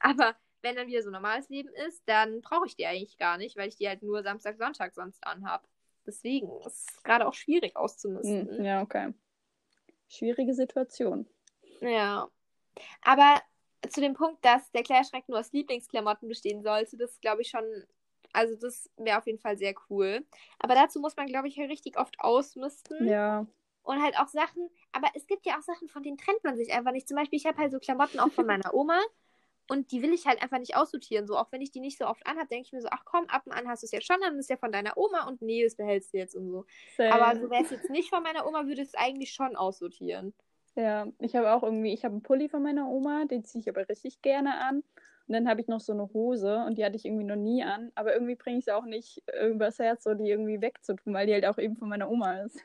Aber wenn dann wieder so normales Leben ist, dann brauche ich die eigentlich gar nicht, weil ich die halt nur Samstag, Sonntag sonst anhab. Deswegen ist es gerade auch schwierig auszumisten. Hm, Ja, okay. Schwierige Situation. Ja. Aber zu dem Punkt, dass der Kleiderschrank nur aus Lieblingsklamotten bestehen sollte, das glaube ich schon, also das wäre auf jeden Fall sehr cool. Aber dazu muss man, glaube ich, halt richtig oft ausmisten. Ja. Und halt auch Sachen, aber es gibt ja auch Sachen, von denen trennt man sich einfach nicht. Zum Beispiel, ich habe halt so Klamotten auch von meiner Oma und die will ich halt einfach nicht aussortieren. So, auch wenn ich die nicht so oft anhabe, denke ich mir so, ach komm, ab und an hast du es jetzt schon, dann ist es ja von deiner Oma und nee, das behältst du jetzt und so. Same. Aber so wäre es jetzt nicht von meiner Oma, würde es eigentlich schon aussortieren. Ja, ich habe auch irgendwie, ich habe einen Pulli von meiner Oma, den ziehe ich aber richtig gerne an. Und dann habe ich noch so eine Hose und die hatte ich irgendwie noch nie an. Aber irgendwie bringe ich es auch nicht äh, übers Herz, so die irgendwie wegzutun, weil die halt auch eben von meiner Oma ist.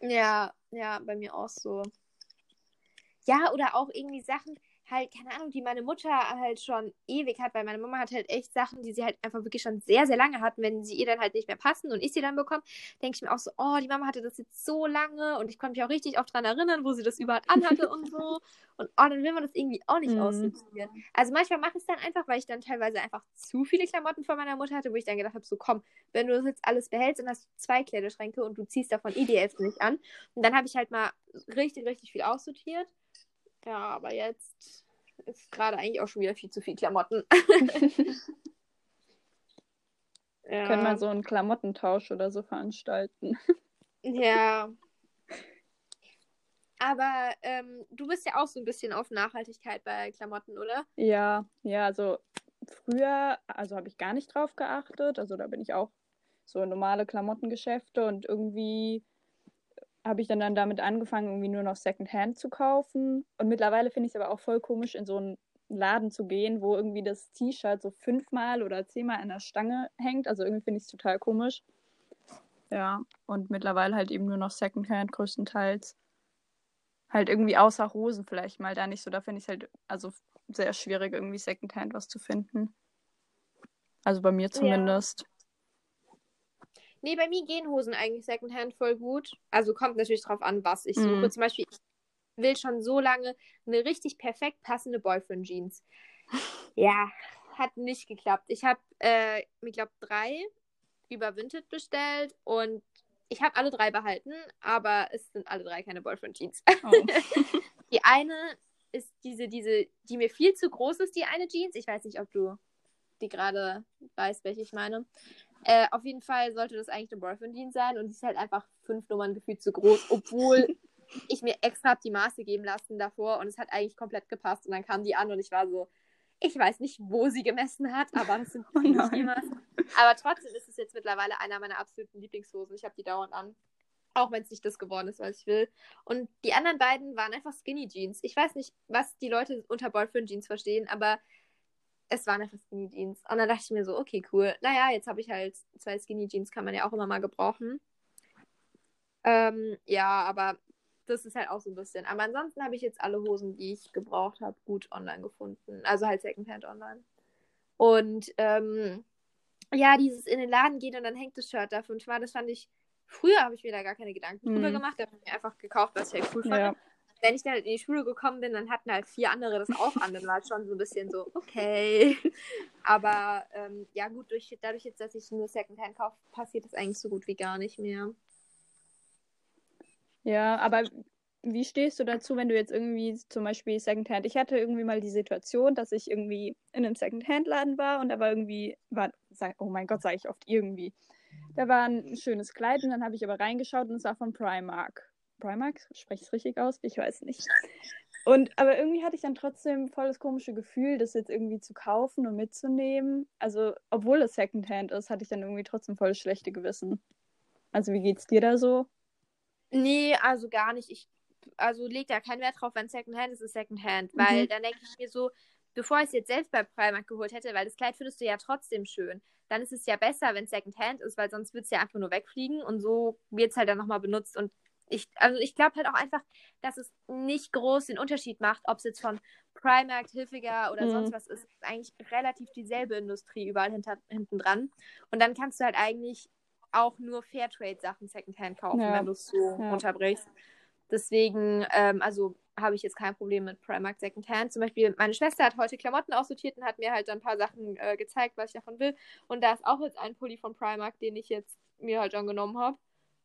Ja, ja, bei mir auch so. Ja, oder auch irgendwie Sachen, halt, keine Ahnung, die meine Mutter halt schon ewig hat, weil meine Mama hat halt echt Sachen, die sie halt einfach wirklich schon sehr, sehr lange hat. Wenn sie ihr dann halt nicht mehr passen und ich sie dann bekomme, denke ich mir auch so, oh, die Mama hatte das jetzt so lange und ich konnte mich auch richtig oft dran erinnern, wo sie das überall anhatte und so. Und oh, dann will man das irgendwie auch nicht Mhm. aussortieren. Also manchmal mache ich es dann einfach, weil ich dann teilweise einfach zu viele Klamotten von meiner Mutter hatte, wo ich dann gedacht habe, so komm, wenn du das jetzt alles behältst, dann hast du zwei Kleiderschränke und du ziehst davon Hälfte nicht an. Und dann habe ich halt mal richtig, richtig viel aussortiert. Ja, aber jetzt ist gerade eigentlich auch schon wieder viel zu viel Klamotten. ja. Können wir so einen Klamottentausch oder so veranstalten. Ja. Aber ähm, du bist ja auch so ein bisschen auf Nachhaltigkeit bei Klamotten, oder? Ja, ja, also früher, also habe ich gar nicht drauf geachtet. Also da bin ich auch so in normale Klamottengeschäfte und irgendwie habe ich dann, dann damit angefangen, irgendwie nur noch Secondhand zu kaufen. Und mittlerweile finde ich es aber auch voll komisch, in so einen Laden zu gehen, wo irgendwie das T-Shirt so fünfmal oder zehnmal an der Stange hängt. Also irgendwie finde ich es total komisch. Ja, und mittlerweile halt eben nur noch Secondhand größtenteils. Halt irgendwie außer Hosen vielleicht mal da nicht so. Da finde ich es halt also sehr schwierig, irgendwie Secondhand was zu finden. Also bei mir zumindest. Nee, bei mir gehen Hosen eigentlich Secondhand voll gut. Also kommt natürlich drauf an, was ich suche. Mhm. Zum Beispiel, ich will schon so lange eine richtig perfekt passende Boyfriend-Jeans. Ja, hat nicht geklappt. Ich habe, äh, ich glaube, drei über Vinted bestellt und ich habe alle drei behalten, aber es sind alle drei keine Boyfriend-Jeans. Oh. Die eine ist diese, diese, die mir viel zu groß ist, die eine Jeans. Ich weiß nicht, ob du die gerade weißt, welche ich meine. Äh, auf jeden Fall sollte das eigentlich eine Boyfriend-Jeans sein und die ist halt einfach fünf Nummern gefühlt zu groß, obwohl ich mir extra die Maße geben lassen davor und es hat eigentlich komplett gepasst und dann kam die an und ich war so, ich weiß nicht, wo sie gemessen hat, aber es sind Oh Maße. Aber trotzdem ist es jetzt mittlerweile einer meiner absoluten Lieblingshosen. Ich habe die dauernd an. Auch wenn es nicht das geworden ist, was ich will. Und die anderen beiden waren einfach Skinny Jeans. Ich weiß nicht, was die Leute unter Boyfriend Jeans verstehen, aber es waren einfach Skinny Jeans. Und dann dachte ich mir so, okay, cool. Naja, jetzt habe ich halt zwei Skinny Jeans, kann man ja auch immer mal gebrauchen. Ähm, ja, aber das ist halt auch so ein bisschen. Aber ansonsten habe ich jetzt alle Hosen, die ich gebraucht habe, gut online gefunden. Also halt Secondhand online. Und ähm, ja, dieses in den Laden gehen und dann hängt das Shirt da fünfmal, das fand ich. Früher habe ich mir da gar keine Gedanken drüber Mhm. gemacht, da habe ich mir einfach gekauft, was ich halt cool fand. Ja. Wenn ich dann halt in die Schule gekommen bin, dann hatten halt vier andere das auch an. Dann war es schon so ein bisschen so, okay. Aber ähm, ja, gut, durch, dadurch jetzt, dass ich nur Secondhand kaufe, passiert das eigentlich so gut wie gar nicht mehr. Ja, aber wie stehst du dazu, wenn du jetzt irgendwie zum Beispiel Secondhand? Ich hatte irgendwie mal die Situation, dass ich irgendwie in einem Secondhand-Laden war und da war irgendwie, war, sag- oh mein Gott, sage ich oft irgendwie. Da war ein schönes Kleid und dann habe ich aber reingeschaut und es war von Primark. Primark? Spreche ich es richtig aus? Ich weiß nicht. Und aber irgendwie hatte ich dann trotzdem voll das komische Gefühl, das jetzt irgendwie zu kaufen und mitzunehmen. Also, obwohl es Secondhand ist, hatte ich dann irgendwie trotzdem voll das schlechte Gewissen. Also, wie geht's dir da so? Nee, also gar nicht. Ich also leg da keinen Wert drauf, wenn Secondhand ist, ist Secondhand. Weil Mhm. dann denke ich mir so, bevor ich es jetzt selbst bei Primark geholt hätte, weil das Kleid findest du ja trotzdem schön, dann ist es ja besser, wenn es Secondhand ist, weil sonst wird es ja einfach nur wegfliegen und so wird es halt dann nochmal benutzt. Und ich, also ich glaube halt auch einfach, dass es nicht groß den Unterschied macht, ob es jetzt von Primark, Hilfiger oder Mhm. sonst was ist. Es ist eigentlich relativ dieselbe Industrie überall hinter, hinten dran. Und dann kannst du halt eigentlich auch nur Fairtrade-Sachen Secondhand kaufen, Ja. wenn du es so Ja. runterbrichst. Deswegen, ähm, also habe ich jetzt kein Problem mit Primark Secondhand. Zum Beispiel, meine Schwester hat heute Klamotten aussortiert und hat mir halt dann ein paar Sachen äh, gezeigt, was ich davon will. Und da ist auch jetzt ein Pulli von Primark, den ich jetzt mir halt angenommen habe.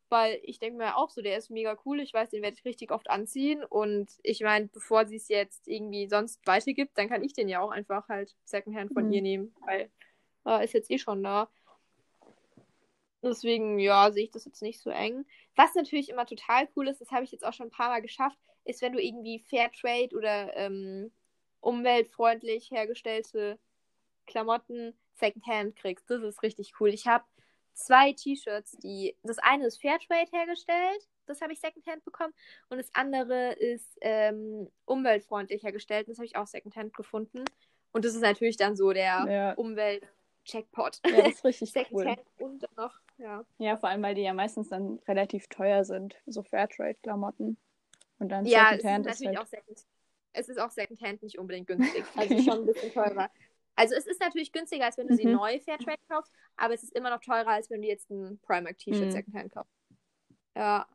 Weil ich denke mir auch so, der ist mega cool. Ich weiß, den werde ich richtig oft anziehen. Und ich meine, bevor sie es jetzt irgendwie sonst weitergibt, dann kann ich den ja auch einfach halt Secondhand von Mhm. ihr nehmen. Weil äh, ist jetzt eh schon da. Deswegen, ja, sehe ich das jetzt nicht so eng. Was natürlich immer total cool ist, das habe ich jetzt auch schon ein paar Mal geschafft, ist, wenn du irgendwie Fairtrade oder ähm, umweltfreundlich hergestellte Klamotten Secondhand kriegst. Das ist richtig cool. Ich habe zwei T-Shirts, die. Das eine ist Fairtrade hergestellt, das habe ich Secondhand bekommen. Und das andere ist ähm, umweltfreundlich hergestellt, das habe ich auch Secondhand gefunden. Und das ist natürlich dann so der Ja. Umwelt-Checkpot. Ja, das ist richtig cool. Secondhand und dann noch, ja. Ja, vor allem, weil die ja meistens dann relativ teuer sind, so Fairtrade-Klamotten. Und dann Ja, Secondhand ist, natürlich halt. auch Second, es ist auch Secondhand nicht unbedingt günstig. Also schon ein bisschen teurer. Also es ist natürlich günstiger, als wenn du sie Mhm. neu Fairtrade kaufst, aber es ist immer noch teurer, als wenn du jetzt ein Primark-T-Shirt Mhm. Secondhand kaufst. Ja.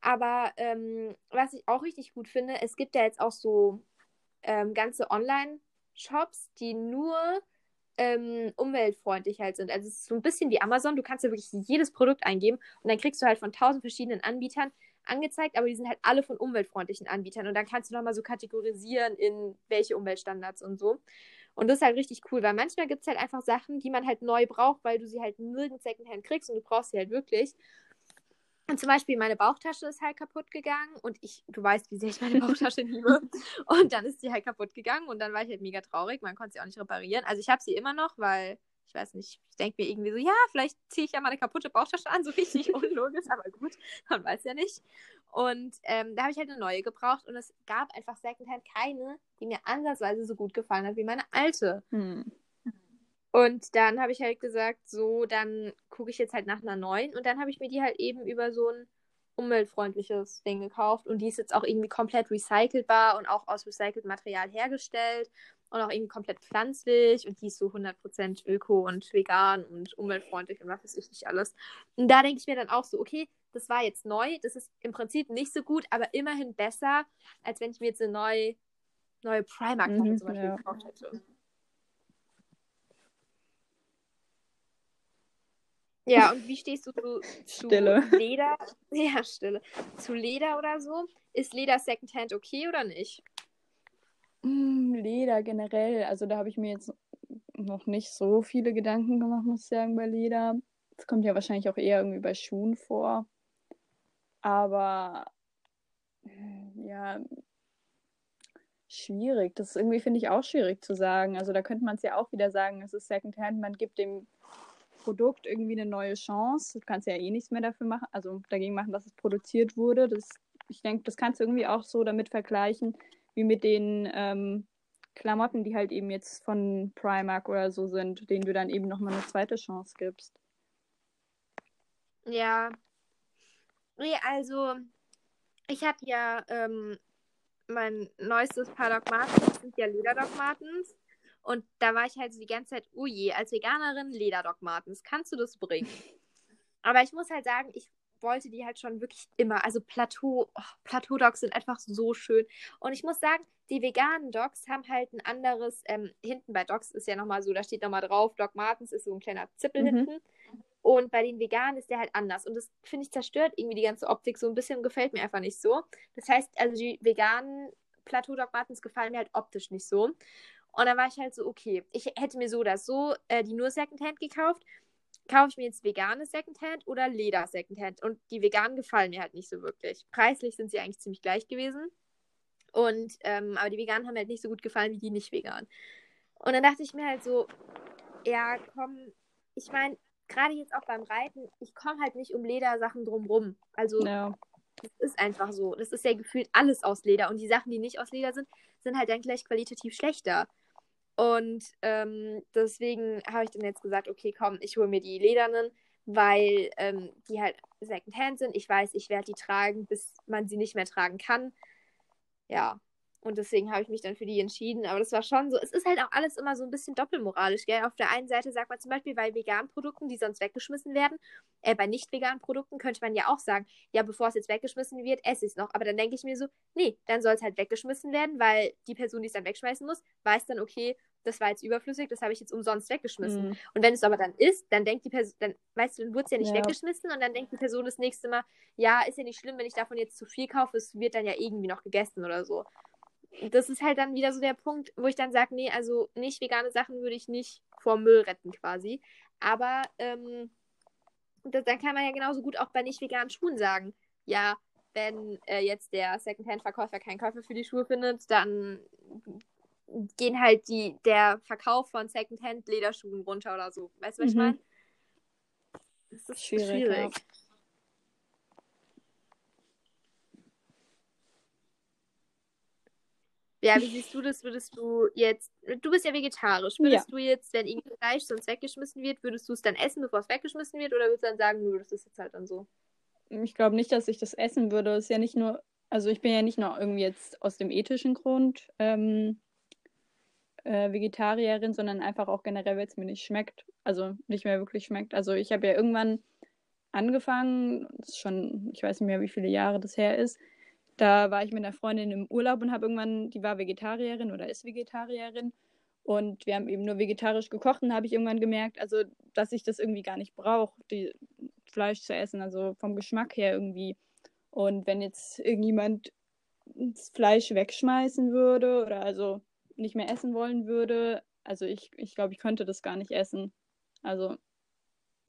Aber ähm, was ich auch richtig gut finde, es gibt ja jetzt auch so ähm, ganze Online-Shops, die nur ähm, umweltfreundlich halt sind. Also es ist so ein bisschen wie Amazon. Du kannst ja wirklich jedes Produkt eingeben und dann kriegst du halt von tausend verschiedenen Anbietern angezeigt, aber die sind halt alle von umweltfreundlichen Anbietern. Und dann kannst du nochmal so kategorisieren in welche Umweltstandards und so. Und das ist halt richtig cool, weil manchmal gibt es halt einfach Sachen, die man halt neu braucht, weil du sie halt nirgends Secondhand kriegst und du brauchst sie halt wirklich. Und zum Beispiel meine Bauchtasche ist halt kaputt gegangen und ich, du weißt, wie sehr ich meine Bauchtasche liebe. Und dann ist sie halt kaputt gegangen und dann war ich halt mega traurig. Man konnte sie auch nicht reparieren. Also ich habe sie immer noch, weil ich weiß nicht, ich denke mir irgendwie so, ja, vielleicht ziehe ich ja mal eine kaputte Bauchtasche an, so richtig unlogisch, aber gut, man weiß ja nicht. Und ähm, da habe ich halt eine neue gebraucht und es gab einfach Secondhand keine, die mir ansatzweise so gut gefallen hat wie meine alte. Hm. Und dann habe ich halt gesagt, so, dann gucke ich jetzt halt nach einer neuen. Und dann habe ich mir die halt eben über so ein umweltfreundliches Ding gekauft und die ist jetzt auch irgendwie komplett recycelbar und auch aus recyceltem Material hergestellt und auch irgendwie komplett pflanzlich und die ist so 100% öko und vegan und umweltfreundlich und was weiß ich nicht alles. Und da denke ich mir dann auch so, okay, das war jetzt neu, das ist im Prinzip nicht so gut, aber immerhin besser, als wenn ich mir jetzt eine neue, neue Primark mhm, zum Beispiel ja. gekauft hätte. Ja, und wie stehst du zu, zu Leder? Ja, Stille. Zu Leder oder so? Ist Leder Secondhand okay oder nicht? Mm, Leder generell, also da habe ich mir jetzt noch nicht so viele Gedanken gemacht, muss ich sagen, bei Leder. Das kommt ja wahrscheinlich auch eher irgendwie bei Schuhen vor. Aber ja, schwierig. Das ist irgendwie, finde ich, auch schwierig zu sagen. Also da könnte man es ja auch wieder sagen, es ist Secondhand, man gibt dem Produkt irgendwie eine neue Chance. Du kannst ja eh nichts mehr dafür machen, also dagegen machen, dass es produziert wurde. Das, ich denke, das kannst du irgendwie auch so damit vergleichen, wie mit den ähm, Klamotten, die halt eben jetzt von Primark oder so sind, denen du dann eben nochmal eine zweite Chance gibst. Ja. Nee, also, ich habe ja ähm, mein neuestes Paar Dogmatens, sind ja Lederdogmatens. Und da war ich halt so die ganze Zeit, oh je, als Veganerin Lederdoc Martens, kannst du das bringen? Aber ich muss halt sagen, ich wollte die halt schon wirklich immer. Also Plateau, oh, Plateau-Dogs sind einfach so schön. Und ich muss sagen, die veganen Dogs haben halt ein anderes, ähm, hinten bei Dogs ist ja nochmal so, da steht nochmal drauf, Doc Martens ist so ein kleiner Zippel mhm. hinten. Und bei den Veganen ist der halt anders. Und das, finde ich, zerstört irgendwie die ganze Optik so ein bisschen, gefällt mir einfach nicht so. Das heißt, also die veganen Plateau Doc Martens gefallen mir halt optisch nicht so. Und dann war ich halt so, okay, ich hätte mir so oder so äh, die nur Secondhand gekauft. Kaufe ich mir jetzt vegane Secondhand oder Leder Secondhand? Und die veganen gefallen mir halt nicht so wirklich. Preislich sind sie eigentlich ziemlich gleich gewesen. Und, ähm, aber die veganen haben mir halt nicht so gut gefallen wie die nicht veganen. Und dann dachte ich mir halt so, ja, komm, ich meine, gerade jetzt auch beim Reiten, ich komme halt nicht um Ledersachen drumrum. Also, ja. das ist einfach so. Das ist ja gefühlt alles aus Leder. Und die Sachen, die nicht aus Leder sind, sind halt dann gleich qualitativ schlechter. Und ähm, deswegen habe ich dann jetzt gesagt, okay, komm, ich hole mir die ledernen, weil ähm, die halt Secondhand sind. Ich weiß, ich werde die tragen, bis man sie nicht mehr tragen kann. Ja, und deswegen habe ich mich dann für die entschieden. Aber das war schon so. Es ist halt auch alles immer so ein bisschen doppelmoralisch, gell? Auf der einen Seite sagt man zum Beispiel bei veganen Produkten, die sonst weggeschmissen werden, äh, bei nicht veganen Produkten könnte man ja auch sagen, ja, bevor es jetzt weggeschmissen wird, esse ich es noch. Aber dann denke ich mir so, nee, dann soll es halt weggeschmissen werden, weil die Person, die es dann wegschmeißen muss, weiß dann, okay, das war jetzt überflüssig, das habe ich jetzt umsonst weggeschmissen. Mhm. Und wenn es aber dann ist, dann denkt die Person, dann, weißt du, dann wurde es ja nicht ja. weggeschmissen und dann denkt die Person das nächste Mal, ja, ist ja nicht schlimm, wenn ich davon jetzt zu viel kaufe, es wird dann ja irgendwie noch gegessen oder so das ist halt dann wieder so der Punkt, wo ich dann sage, nee, also nicht vegane Sachen würde ich nicht vor Müll retten quasi. Aber ähm, das, dann kann man ja genauso gut auch bei nicht veganen Schuhen sagen, ja, wenn äh, jetzt der Secondhand-Verkäufer keinen Käufer für die Schuhe findet, dann gehen halt die, der Verkauf von Secondhand-Lederschuhen runter oder so. Weißt du, was mhm. ich meine? Das ist schwierig. schwierig. Ja. Ja, wie siehst du das? Würdest du jetzt, du bist ja vegetarisch, würdest ja. du jetzt, wenn irgendwie Fleisch sonst weggeschmissen wird, würdest du es dann essen, bevor es weggeschmissen wird, oder würdest du dann sagen, nö, das ist jetzt halt dann so? Ich glaube nicht, dass ich das essen würde. Es ist ja nicht nur, also ich bin ja nicht nur irgendwie jetzt aus dem ethischen Grund ähm, äh, Vegetarierin, sondern einfach auch generell, weil es mir nicht schmeckt. Also nicht mehr wirklich schmeckt. Also ich habe ja irgendwann angefangen, das ist schon, ich weiß nicht mehr, wie viele Jahre das her ist, da war ich mit einer Freundin im Urlaub und habe irgendwann, die war Vegetarierin oder ist Vegetarierin. Und wir haben eben nur vegetarisch gekocht und habe ich irgendwann gemerkt, also dass ich das irgendwie gar nicht brauche, Fleisch zu essen, also vom Geschmack her irgendwie. Und wenn jetzt irgendjemand das Fleisch wegschmeißen würde oder also nicht mehr essen wollen würde, also ich, ich glaube, ich könnte das gar nicht essen. Also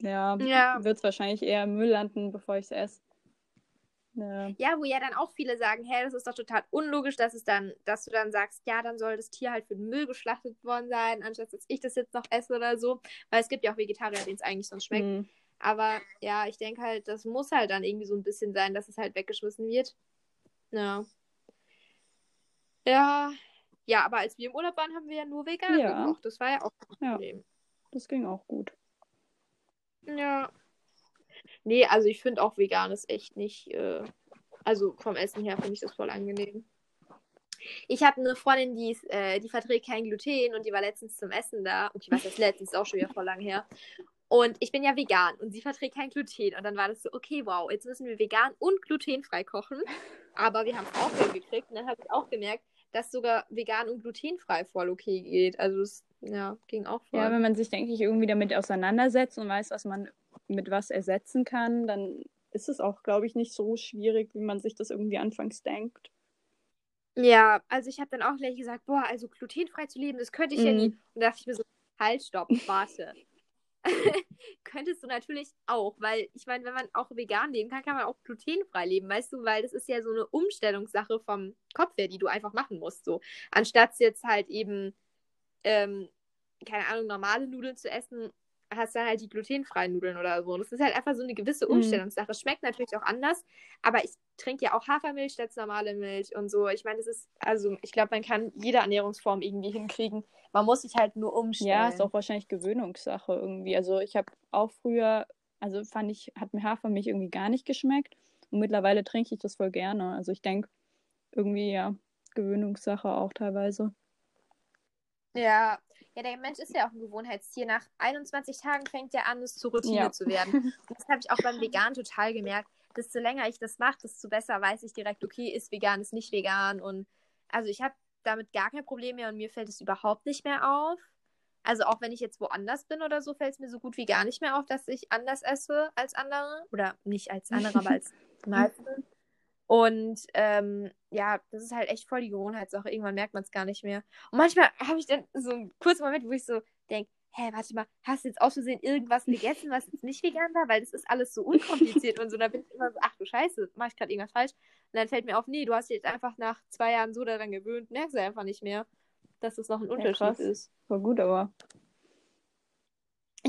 ja, ja. wird es wahrscheinlich eher im Müll landen, bevor ich es esse. Ja. ja, wo ja dann auch viele sagen, hey, das ist doch total unlogisch, dass es dann, dass du dann sagst, ja, dann soll das Tier halt für den Müll geschlachtet worden sein, anstatt dass ich das jetzt noch esse oder so. Weil es gibt ja auch Vegetarier, denen es eigentlich sonst schmeckt. Mhm. Aber ja, ich denke halt, das muss halt dann irgendwie so ein bisschen sein, dass es halt weggeschmissen wird. Ja. Ja. Ja, aber als wir im Urlaub waren, haben wir ja nur vegan ja. gekocht. Das war ja auch kein Problem. Ja. Das ging auch gut. Ja. Nee, also ich finde auch vegan ist echt nicht. Äh, also vom Essen her finde ich das voll angenehm. Ich habe eine Freundin, die, ist, äh, die verträgt kein Gluten und die war letztens zum Essen da. Und ich weiß das letztens auch schon wieder voll lang her. Und ich bin ja vegan und sie verträgt kein Gluten. Und dann war das so, okay, wow, jetzt müssen wir vegan und glutenfrei kochen. Aber wir haben es auch hingekriegt. Und dann habe ich auch gemerkt, dass sogar vegan und glutenfrei voll okay geht. Also es ja, ging auch voll. Ja, wenn man sich, denke ich, irgendwie damit auseinandersetzt und weiß, was man mit was ersetzen kann, dann ist es auch, glaube ich, nicht so schwierig, wie man sich das irgendwie anfangs denkt. Ja, also ich habe dann auch gleich gesagt, boah, also glutenfrei zu leben, das könnte ich mm. ja nie. Mhm. Und da dachte ich mir so, halt, stopp, warte. Könntest du natürlich auch, weil ich meine, wenn man auch vegan leben kann, kann man auch glutenfrei leben, weißt du, weil das ist ja so eine Umstellungssache vom Kopf her, die du einfach machen musst, so. Anstatt jetzt halt eben, ähm, keine Ahnung, normale Nudeln zu essen, hast du halt die glutenfreien Nudeln oder so. Das ist halt einfach so eine gewisse mhm. Umstellungssache. Schmeckt natürlich auch anders, aber ich trinke ja auch Hafermilch statt normale Milch und so. Ich meine, das ist, also ich glaube, man kann jede Ernährungsform irgendwie hinkriegen. Man muss sich halt nur umstellen. Ja, ist auch wahrscheinlich Gewöhnungssache irgendwie. Also ich habe auch früher, also fand ich, hat mir Hafermilch irgendwie gar nicht geschmeckt und mittlerweile trinke ich das voll gerne. Also ich denke, irgendwie ja, Gewöhnungssache auch teilweise. Ja, ja, der Mensch ist ja auch ein Gewohnheitstier. Nach 21 Tagen fängt er an, es zur Routine ja. zu werden. Und das habe ich auch beim Vegan total gemerkt. Desto länger ich das mache, desto besser weiß ich direkt, okay, ist vegan, ist nicht vegan. Und also ich habe damit gar kein Problem mehr und mir fällt es überhaupt nicht mehr auf. Also auch wenn ich jetzt woanders bin oder so, fällt es mir so gut wie gar nicht mehr auf, dass ich anders esse als andere. Oder nicht als andere, aber als meisten. Und ähm, ja, das ist halt echt voll die Gewohnheitssache. Irgendwann merkt man es gar nicht mehr. Und manchmal habe ich dann so einen kurzen Moment, wo ich so denke, hä, warte mal, hast du jetzt aus Versehen irgendwas gegessen, was jetzt nicht vegan war? Weil das ist alles so unkompliziert und so. Da bin ich immer so, ach du Scheiße, mache ich gerade irgendwas falsch? Und dann fällt mir auf, nee, du hast dich jetzt einfach nach zwei Jahren so daran gewöhnt, merkst du einfach nicht mehr, dass das noch ein Unterschied ja, ist. War gut, aber.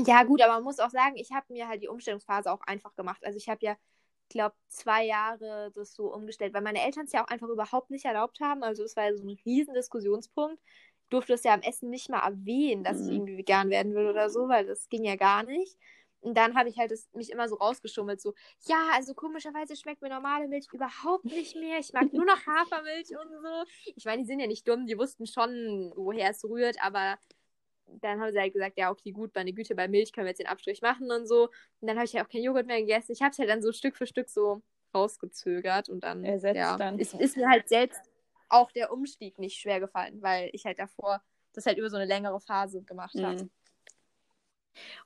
Ja, gut, aber man muss auch sagen, ich habe mir halt die Umstellungsphase auch einfach gemacht. Also ich habe ja glaube, zwei Jahre das so umgestellt, weil meine Eltern es ja auch einfach überhaupt nicht erlaubt haben. Also es war ja so ein riesen Diskussionspunkt. Ich durfte es ja am Essen nicht mal erwähnen, dass mhm. ich irgendwie vegan werden will oder so, weil das ging ja gar nicht. Und dann habe ich halt das, mich immer so rausgeschummelt, so, ja, also komischerweise schmeckt mir normale Milch überhaupt nicht mehr. Ich mag nur noch Hafermilch und so. Ich meine, die sind ja nicht dumm, die wussten schon, woher es rührt, aber dann haben sie halt gesagt, ja, okay, gut, meine Güte, bei Milch können wir jetzt den Abstrich machen und so. Und dann habe ich ja auch kein Joghurt mehr gegessen. Ich habe es halt dann so Stück für Stück so rausgezögert und dann, Ersetzt ja, dann. Ist, ist mir halt selbst auch der Umstieg nicht schwer gefallen, weil ich halt davor das halt über so eine längere Phase gemacht mhm. habe.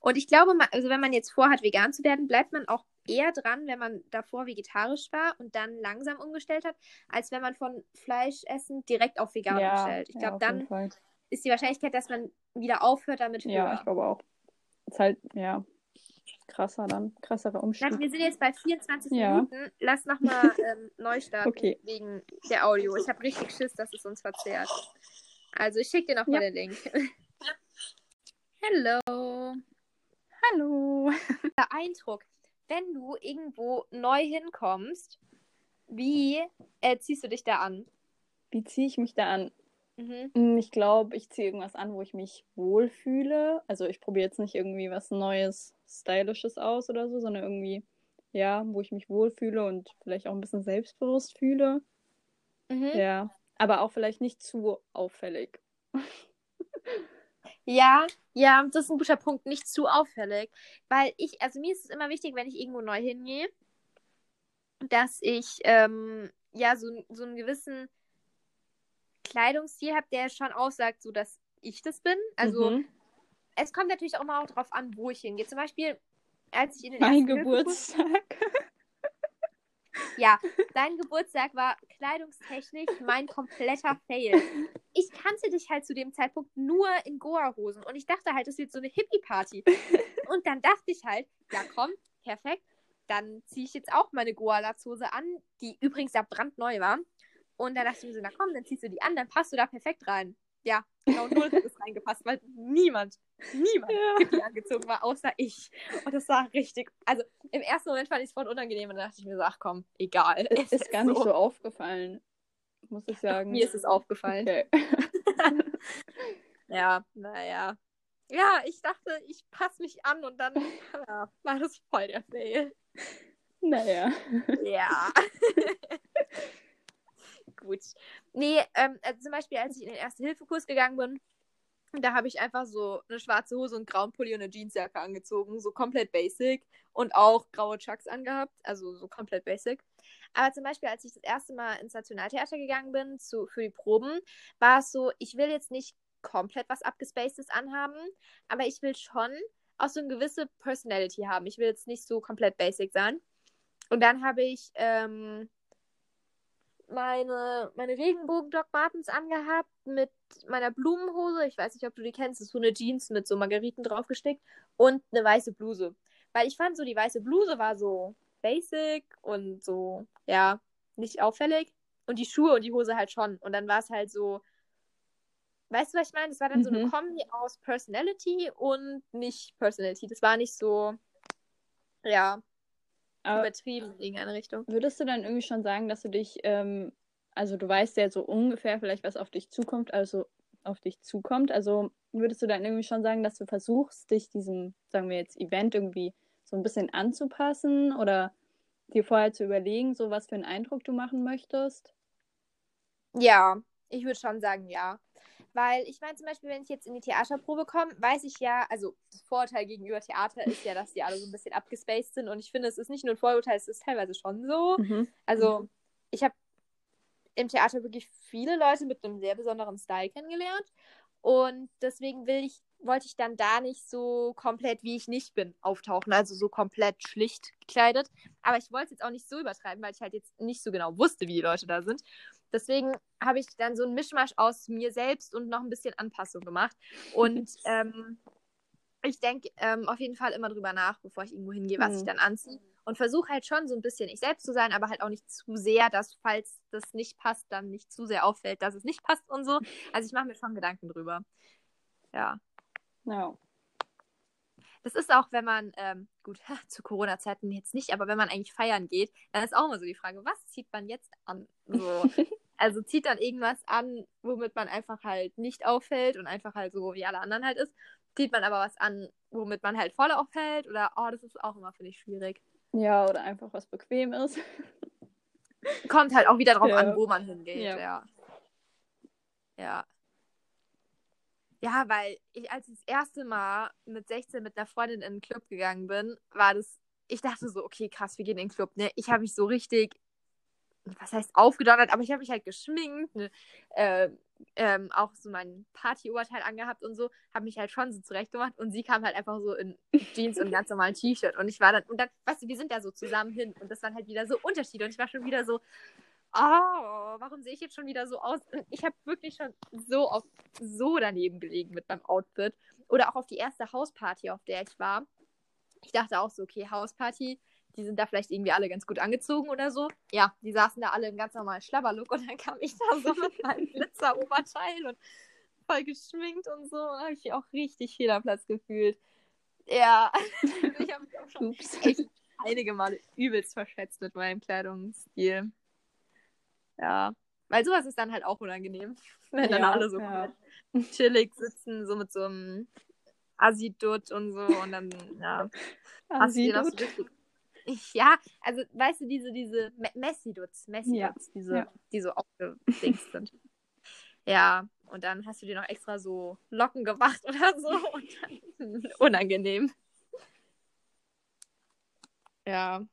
Und ich glaube, also wenn man jetzt vorhat, vegan zu werden, bleibt man auch eher dran, wenn man davor vegetarisch war und dann langsam umgestellt hat, als wenn man von Fleischessen direkt auf vegan ja, umstellt. Ich glaube, ja, dann ist die Wahrscheinlichkeit, dass man wieder aufhört damit höher. Ja, ich glaube auch. Ist halt, ja, krasser dann, krasserer Umstieg. wir sind jetzt bei 24 ja. Minuten. Lass nochmal ähm, neu starten okay. wegen der Audio. Ich habe richtig Schiss, dass es uns verzerrt. Also ich schicke dir nochmal ja. den Link. Hallo. Hallo. Der Eindruck, wenn du irgendwo neu hinkommst, wie äh, ziehst du dich da an? Wie ziehe ich mich da an? Mhm. Mm, ich glaube, ich ziehe irgendwas an, wo ich mich wohlfühle. Also ich probiere jetzt nicht irgendwie was Neues, Stylisches aus oder so, sondern irgendwie, ja, wo ich mich wohlfühle und vielleicht auch ein bisschen selbstbewusst fühle. Mhm. Ja. Aber auch vielleicht nicht zu auffällig. Ja, ja, das ist ein guter Punkt. Nicht zu auffällig. Weil ich, also mir ist es immer wichtig, wenn ich irgendwo neu hingehe, dass ich ähm, ja so, so einen gewissen Kleidungsstil habe, der schon aussagt, so dass ich das bin. Also mhm. es kommt natürlich auch mal darauf an, wo ich hingehe. Zum Beispiel, als ich in den Mein Geburtstag. Ja, dein Geburtstag war kleidungstechnisch mein kompletter Fail. Ich kannte dich halt zu dem Zeitpunkt nur in Goa-Hosen und ich dachte halt, das wird so eine Hippie-Party. Und dann dachte ich halt, ja komm, perfekt, dann ziehe ich jetzt auch meine Goa-Latzhose an, die übrigens ja brandneu war. Und da dachte ich mir so, na komm, dann ziehst du die an, dann passt du da perfekt rein. Ja, genau null hat es reingepasst, weil niemand, niemand ja. Hippie angezogen war, außer ich. Und das war richtig, also im ersten Moment fand ich es voll unangenehm und dann dachte ich mir so, ach komm, egal. Es ist, ist gar nicht so aufgefallen, muss ich sagen. Mir ist es aufgefallen. Okay. ja, naja. Ja, ich dachte, ich passe mich an und dann ja, war das voll der Fail. Naja. Ja. Gut. Nee, ähm, also zum Beispiel, als ich in den Erste-Hilfe-Kurs gegangen bin, da habe ich einfach so eine schwarze Hose und grauen Pulli und eine Jeansjacke angezogen, so komplett basic und auch graue Chucks angehabt, also so komplett basic. Aber zum Beispiel, als ich das erste Mal ins Nationaltheater gegangen bin zu, für die Proben, war es so, ich will jetzt nicht komplett was abgespacedes anhaben, aber ich will schon auch so eine gewisse Personality haben. Ich will jetzt nicht so komplett basic sein. Und dann habe ich ähm, meine, meine Regenbogen-Doc Martens angehabt mit meiner Blumenhose. Ich weiß nicht, ob du die kennst. Das ist so eine Jeans mit so Margeriten draufgestickt und eine weiße Bluse. Weil ich fand so, die weiße Bluse war so basic und so, ja, nicht auffällig. Und die Schuhe und die Hose halt schon. Und dann war es halt so, weißt du, was ich meine? Das war dann mhm. so eine mhm. Kombi aus Personality und nicht Personality. Das war nicht so, ja, übertrieben in irgendeine Richtung. Würdest du dann irgendwie schon sagen, dass du dich, ähm, also du weißt ja so ungefähr vielleicht, was auf dich zukommt, also auf dich zukommt. Also würdest du dann irgendwie schon sagen, dass du versuchst, dich diesem, sagen wir jetzt, Event irgendwie so ein bisschen anzupassen oder dir vorher zu überlegen, so was für einen Eindruck du machen möchtest? Ja, ich würde schon sagen, ja. Weil ich meine zum Beispiel, wenn ich jetzt in die Theaterprobe komme, weiß ich ja, also das Vorurteil gegenüber Theater ist ja, dass die alle so ein bisschen abgespaced sind. Und ich finde, es ist nicht nur ein Vorurteil, es ist teilweise schon so. Mhm. Also ich habe im Theater wirklich viele Leute mit einem sehr besonderen Style kennengelernt. Und deswegen will ich, wollte ich dann da nicht so komplett, wie ich nicht bin, auftauchen. Also so komplett schlicht gekleidet. Aber ich wollte es jetzt auch nicht so übertreiben, weil ich halt jetzt nicht so genau wusste, wie die Leute da sind. Deswegen habe ich dann so einen Mischmasch aus mir selbst und noch ein bisschen Anpassung gemacht. Und ähm, ich denke ähm, auf jeden Fall immer drüber nach, bevor ich irgendwo hingehe, was mhm. ich dann anziehe. Und versuche halt schon so ein bisschen ich selbst zu sein, aber halt auch nicht zu sehr, dass, falls das nicht passt, dann nicht zu sehr auffällt, dass es nicht passt und so. Also ich mache mir schon Gedanken drüber. Ja. Ja. Das ist auch, wenn man, ähm, gut, zu Corona-Zeiten jetzt nicht, aber wenn man eigentlich feiern geht, dann ist auch immer so die Frage, was zieht man jetzt an? So. also zieht dann irgendwas an, womit man einfach halt nicht auffällt und einfach halt so wie alle anderen halt ist. Zieht man aber was an, womit man halt voll auffällt oder, oh, das ist auch immer, finde ich, schwierig. Ja, oder einfach was bequem ist. Kommt halt auch wieder drauf ja. an, wo man hingeht, ja. ja. Ja. Ja, weil ich als ich das erste Mal mit 16 mit einer Freundin in einen Club gegangen bin, war das, ich dachte so, okay, krass, wir gehen in den Club, ne? Ich habe mich so richtig, was heißt aufgedonnert, aber ich habe mich halt geschminkt, ne? Äh, ähm, auch so mein Partyoberteil angehabt und so, habe mich halt schon so zurecht gemacht und sie kam halt einfach so in Jeans und ganz normalen T-Shirt und ich war dann, und dann, weißt du, wir sind da so zusammen hin und das waren halt wieder so Unterschiede und ich war schon wieder so, oh, warum sehe ich jetzt schon wieder so aus? Und ich habe wirklich schon so oft so daneben gelegen mit meinem Outfit. Oder auch auf die erste Hausparty, auf der ich war. Ich dachte auch so, okay, Hausparty, die sind da vielleicht irgendwie alle ganz gut angezogen oder so. Ja, die saßen da alle im ganz normalen Schlabberlook und dann kam ich da so mit meinem Glitzeroberteil und voll geschminkt und so. Da habe ich auch richtig Fehlerplatz gefühlt. Ja, ich habe mich auch schon echt einige Male übelst verschätzt mit meinem Kleidungsstil. Ja. Weil sowas ist dann halt auch unangenehm. Wenn dann ja, alle so ja. chillig sitzen, so mit so einem Asidut und so und dann, ja. So richtig. Ja, also weißt du, diese, diese Messiduts, Messiduts, ja. diese, ja. die so aufgedingst sind. Ja, und dann hast du dir noch extra so Locken gemacht oder so und dann unangenehm. Ja.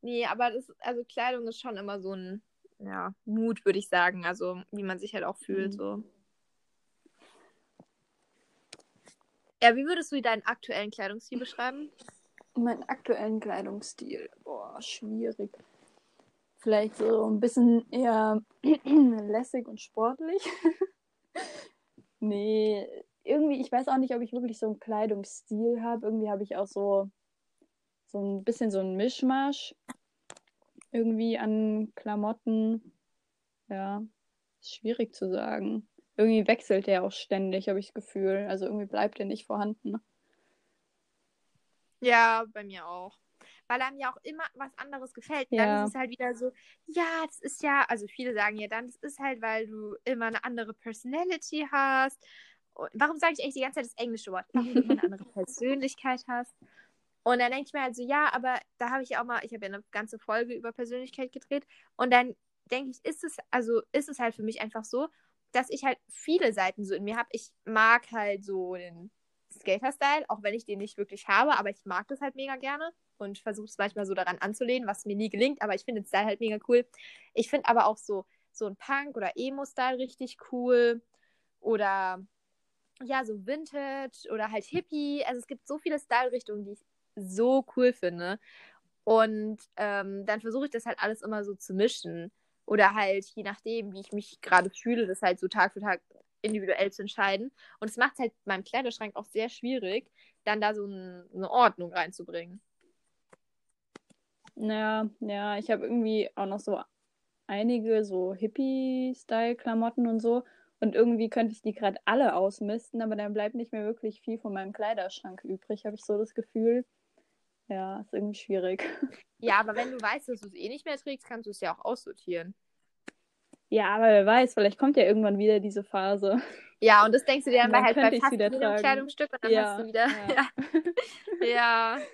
Nee, aber das, also Kleidung ist schon immer so ein, ja, Mut, würde ich sagen. Also, wie man sich halt auch fühlt, mhm. so. Ja, wie würdest du deinen aktuellen Kleidungsstil beschreiben? Meinen aktuellen Kleidungsstil, boah, schwierig. Vielleicht so ein bisschen eher lässig und sportlich. nee, irgendwie, ich weiß auch nicht, ob ich wirklich so einen Kleidungsstil habe. Irgendwie habe ich auch so so ein bisschen so ein Mischmasch irgendwie an Klamotten. Ja, ist schwierig zu sagen. Irgendwie wechselt der auch ständig, habe ich das Gefühl. Also irgendwie bleibt der nicht vorhanden. Ja, bei mir auch. Weil einem ja auch immer was anderes gefällt. Ja. Dann ist es halt wieder so, ja, das ist ja, also viele sagen ja dann, das ist halt, weil du immer eine andere Personality hast. Und warum sage ich echt die ganze Zeit das englische Wort? Weil du immer eine andere Persönlichkeit hast. Und dann denke ich mir halt so, ja, aber da habe ich auch mal, ich habe ja eine ganze Folge über Persönlichkeit gedreht. Und dann denke ich, ist es, also ist es halt für mich einfach so, dass ich halt viele Seiten so in mir habe. Ich mag halt so den Skater-Style, auch wenn ich den nicht wirklich habe, aber ich mag das halt mega gerne und versuche es manchmal so daran anzulehnen, was mir nie gelingt, aber ich finde den Style halt mega cool. Ich finde aber auch so, so ein Punk- oder Emo-Style richtig cool oder ja, so Vintage oder halt Hippie. Also es gibt so viele Style-Richtungen, die ich so cool finde. Und ähm, dann versuche ich das halt alles immer so zu mischen. Oder halt, je nachdem, wie ich mich gerade fühle, das halt so Tag für Tag individuell zu entscheiden. Und es macht es halt meinem Kleiderschrank auch sehr schwierig, dann da so ein, eine Ordnung reinzubringen. Ja, ja, ich habe irgendwie auch noch so einige so Hippie-Style-Klamotten und so. Und irgendwie könnte ich die gerade alle ausmisten, aber dann bleibt nicht mehr wirklich viel von meinem Kleiderschrank übrig, habe ich so das Gefühl. Ja, ist irgendwie schwierig. Ja, aber wenn du weißt, dass du es eh nicht mehr trägst, kannst du es ja auch aussortieren. Ja, aber wer weiß, vielleicht kommt ja irgendwann wieder diese Phase. Ja, und das denkst du dir dann, dann bei halt bei fast jedem tragen. Kleidungsstück und dann Ja, hast du wieder. ja. Ja. ja.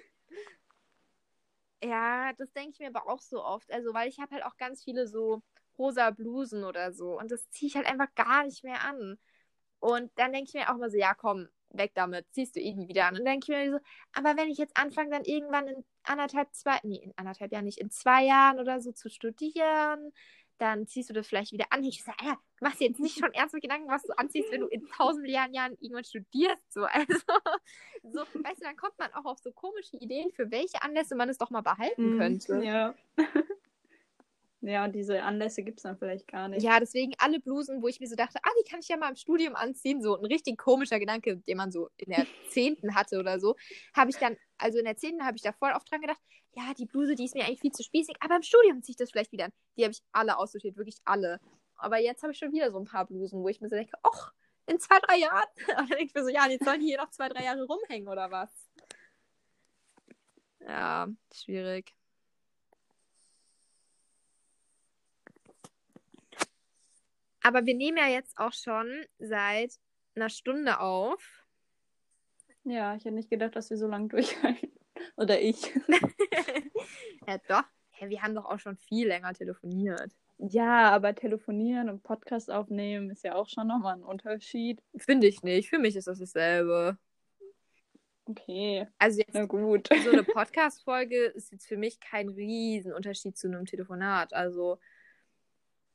Ja, das denke ich mir aber auch so oft. Also, weil ich habe halt auch ganz viele so rosa Blusen oder so. Und das ziehe ich halt einfach gar nicht mehr an. Und dann denke ich mir auch mal so, ja, komm, weg damit, ziehst du eh nie wieder an. Und dann denke ich mir so, aber wenn ich jetzt anfange, dann irgendwann in anderthalb, zwei, nee, in anderthalb Jahren nicht, in zwei Jahren oder so zu studieren, dann ziehst du das vielleicht wieder an. Ich sage, ja, du machst dir jetzt nicht schon ernsthaft Gedanken, was du anziehst, wenn du in tausend Milliarden Jahren irgendwann studierst. So, also, so, weißt du, dann kommt man auch auf so komische Ideen, für welche Anlässe man es doch mal behalten könnte. Mhm. Ja. ja, und diese Anlässe gibt es dann vielleicht gar nicht. Ja, deswegen alle Blusen, wo ich mir so dachte, ah, die kann ich ja mal im Studium anziehen. So ein richtig komischer Gedanke, den man so in der Zehnten hatte oder so. Habe ich dann, also in der Zehnten habe ich da voll oft dran gedacht, ja, die Bluse, die ist mir eigentlich viel zu spießig, aber im Studium ziehe ich das vielleicht wieder an. Die habe ich alle aussortiert, wirklich alle. Aber jetzt habe ich schon wieder so ein paar Blusen, wo ich mir so denke, ach, in zwei, drei Jahren. Und dann denke ich mir so, ja, jetzt sollen die hier noch zwei, drei Jahre rumhängen oder was? Ja, schwierig. Aber wir nehmen ja jetzt auch schon seit einer Stunde auf. Ja, ich hätte nicht gedacht, dass wir so lange durchhalten. Oder ich. ja, doch. Hä, wir haben doch auch schon viel länger telefoniert. Ja, aber telefonieren und Podcast aufnehmen ist ja auch schon nochmal ein Unterschied. Finde ich nicht. Für mich ist das dasselbe. Okay, Also jetzt na gut. so eine Podcast-Folge ist jetzt für mich kein Riesenunterschied zu einem Telefonat. Also,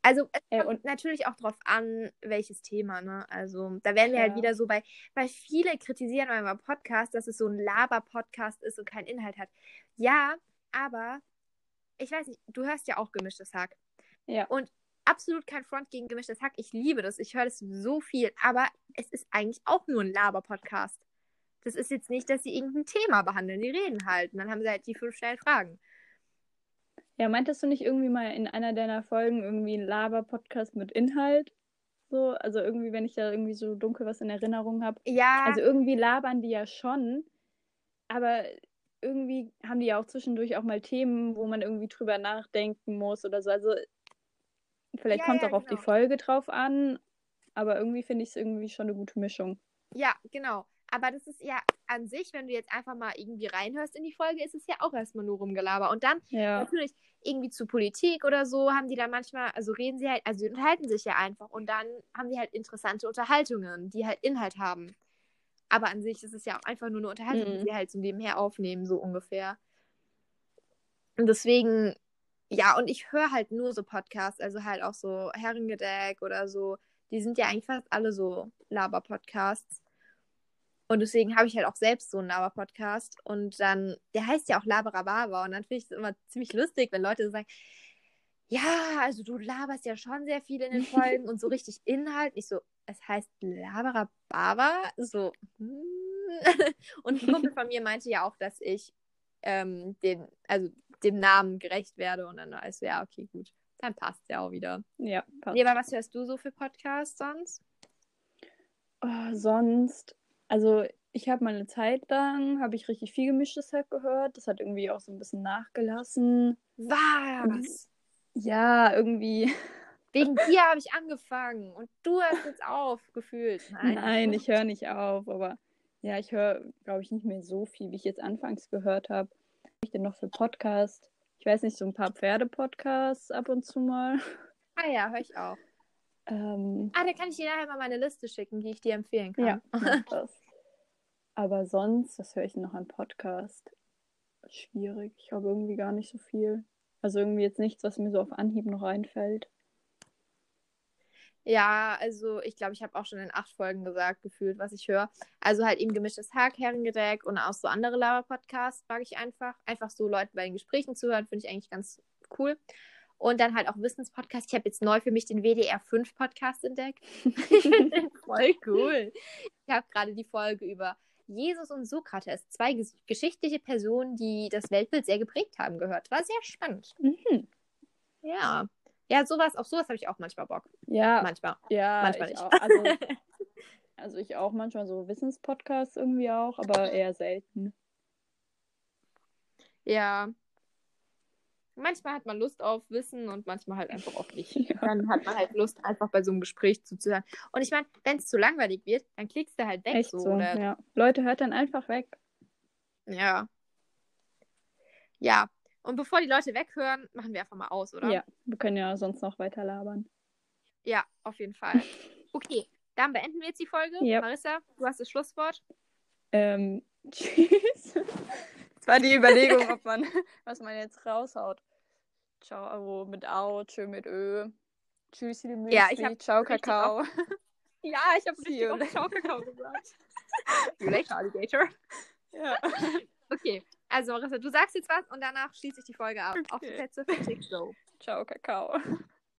also es Äh, kommt und natürlich auch drauf an, welches Thema, ne? Also da werden wir halt Ja. wieder so bei, weil viele kritisieren beim Podcast, dass es so ein Laber-Podcast ist und keinen Inhalt hat. Ja, aber ich weiß nicht, du hörst ja auch gemischtes Hack. ja, Und absolut kein Front gegen gemischtes Hack. Ich liebe das. Ich höre das so viel. Aber es ist eigentlich auch nur ein Laber-Podcast. Das ist jetzt nicht, dass sie irgendein Thema behandeln. Die reden halt. Und dann haben sie halt die fünf schnellen Fragen. Ja, meintest du nicht irgendwie mal in einer deiner Folgen irgendwie ein Laber-Podcast mit Inhalt? So, also irgendwie, wenn ich da irgendwie so dunkel was in Erinnerung habe. Ja, Also irgendwie labern die ja schon, aber irgendwie haben die ja auch zwischendurch auch mal Themen, wo man irgendwie drüber nachdenken muss oder so. Also vielleicht Ja, kommt es ja, auch auf die genau. Folge drauf an, aber irgendwie finde ich es irgendwie schon eine gute Mischung. ja, genau. Aber das ist ja an sich, wenn du jetzt einfach mal irgendwie reinhörst in die Folge, ist es ja auch erstmal nur rumgelaber. Und dann Ja. natürlich irgendwie zu Politik oder so haben die dann manchmal, also reden sie halt, also sie unterhalten sich ja einfach und dann haben die halt interessante Unterhaltungen, die halt Inhalt haben. Aber an sich ist es ja auch einfach nur eine Unterhaltung, die Mhm. sie halt so nebenher aufnehmen, so ungefähr. Und deswegen, ja, und ich höre halt nur so Podcasts, also halt auch so Herrengedeck oder so. Die sind ja eigentlich fast alle so Laber-Podcasts. Und deswegen habe ich halt auch selbst so einen Laber-Podcast. Und dann, der heißt ja auch Laberababa. Und dann finde ich es immer ziemlich lustig, wenn Leute so sagen, ja, also du laberst ja schon sehr viel in den Folgen und so richtig Inhalt. Ich so, es heißt Laberababa. So, hm. Und ein Kumpel von mir meinte ja auch, dass ich ähm, den, also dem Namen gerecht werde. Und dann war es so, ja, okay, gut. Dann passt ja auch wieder. Ja, passt. Nee, aber was hörst du so für Podcasts sonst? Oh, sonst, also ich habe mal eine Zeit lang, habe ich richtig viel gemischtes Hack gehört. Das hat irgendwie auch so ein bisschen nachgelassen. Was? Ja, irgendwie. Wegen dir habe ich angefangen und du hörst jetzt auf, gefühlt. Nein, ich höre nicht auf, aber Ja, ich höre, glaube ich, nicht mehr so viel, wie ich jetzt anfangs gehört habe. Was habe ich denn noch für Podcast? Ich weiß nicht, so ein paar Pferde-Podcasts ab und zu mal. Ah ja, höre ich auch. Ähm, Ah, da kann ich dir nachher mal meine Liste schicken, die ich dir empfehlen kann. ja, das. Aber sonst, was höre ich denn noch an Podcast? Schwierig. Ich habe irgendwie gar nicht so viel. Also irgendwie jetzt nichts, was mir so auf Anhieb noch einfällt. Ja, also ich glaube, ich habe auch schon in acht Folgen gesagt, gefühlt, was ich höre. Also halt eben gemischtes Hack, Herrengedeck und auch so andere Lava-Podcasts mag ich einfach. Einfach so Leute bei den Gesprächen zuhören, finde ich eigentlich ganz cool. Und dann halt auch Wissenspodcast. Ich habe jetzt neu für mich den WDR 5 Podcast entdeckt. ich finde den voll cool. Ich habe gerade die Folge über Jesus und Sokrates, zwei ges geschichtliche Personen, die das Weltbild sehr geprägt haben, gehört. War sehr spannend. Mhm. Ja. Ja, sowas, auf sowas habe ich auch manchmal Bock. Ja, Manchmal. ja, manchmal ich nicht. auch. Also, also ich auch manchmal so Wissenspodcasts irgendwie auch, aber eher selten. Ja. Manchmal hat man Lust auf Wissen und manchmal halt einfach auch nicht. Ja. Dann hat man halt Lust, einfach bei so einem Gespräch zuzuhören. Und ich meine, wenn es zu langweilig wird, dann klickst du halt weg. Echt so, so, oder? ja. Leute, hört dann einfach weg. ja. Ja. Und bevor die Leute weghören, machen wir einfach mal aus, oder? Ja, wir können ja sonst noch weiter labern. Ja, auf jeden Fall. Okay, dann beenden wir jetzt die Folge. Ja. Marissa, du hast das Schlusswort. Ähm, tschüss. Das war die Überlegung, ob man, was man jetzt raushaut. Ciao mit Au, tschö mit Ö. Tschüssi, die Müsli, Ja, ich hab ciao, Kakao. Ja, ich habe richtig auf Kakao gesagt. Later, Alligator. Ja. Okay, also Marissa, du sagst jetzt was und danach schließe ich die Folge ab. Auf die Okay. Plätze, fertig, go. Ciao, Kakao.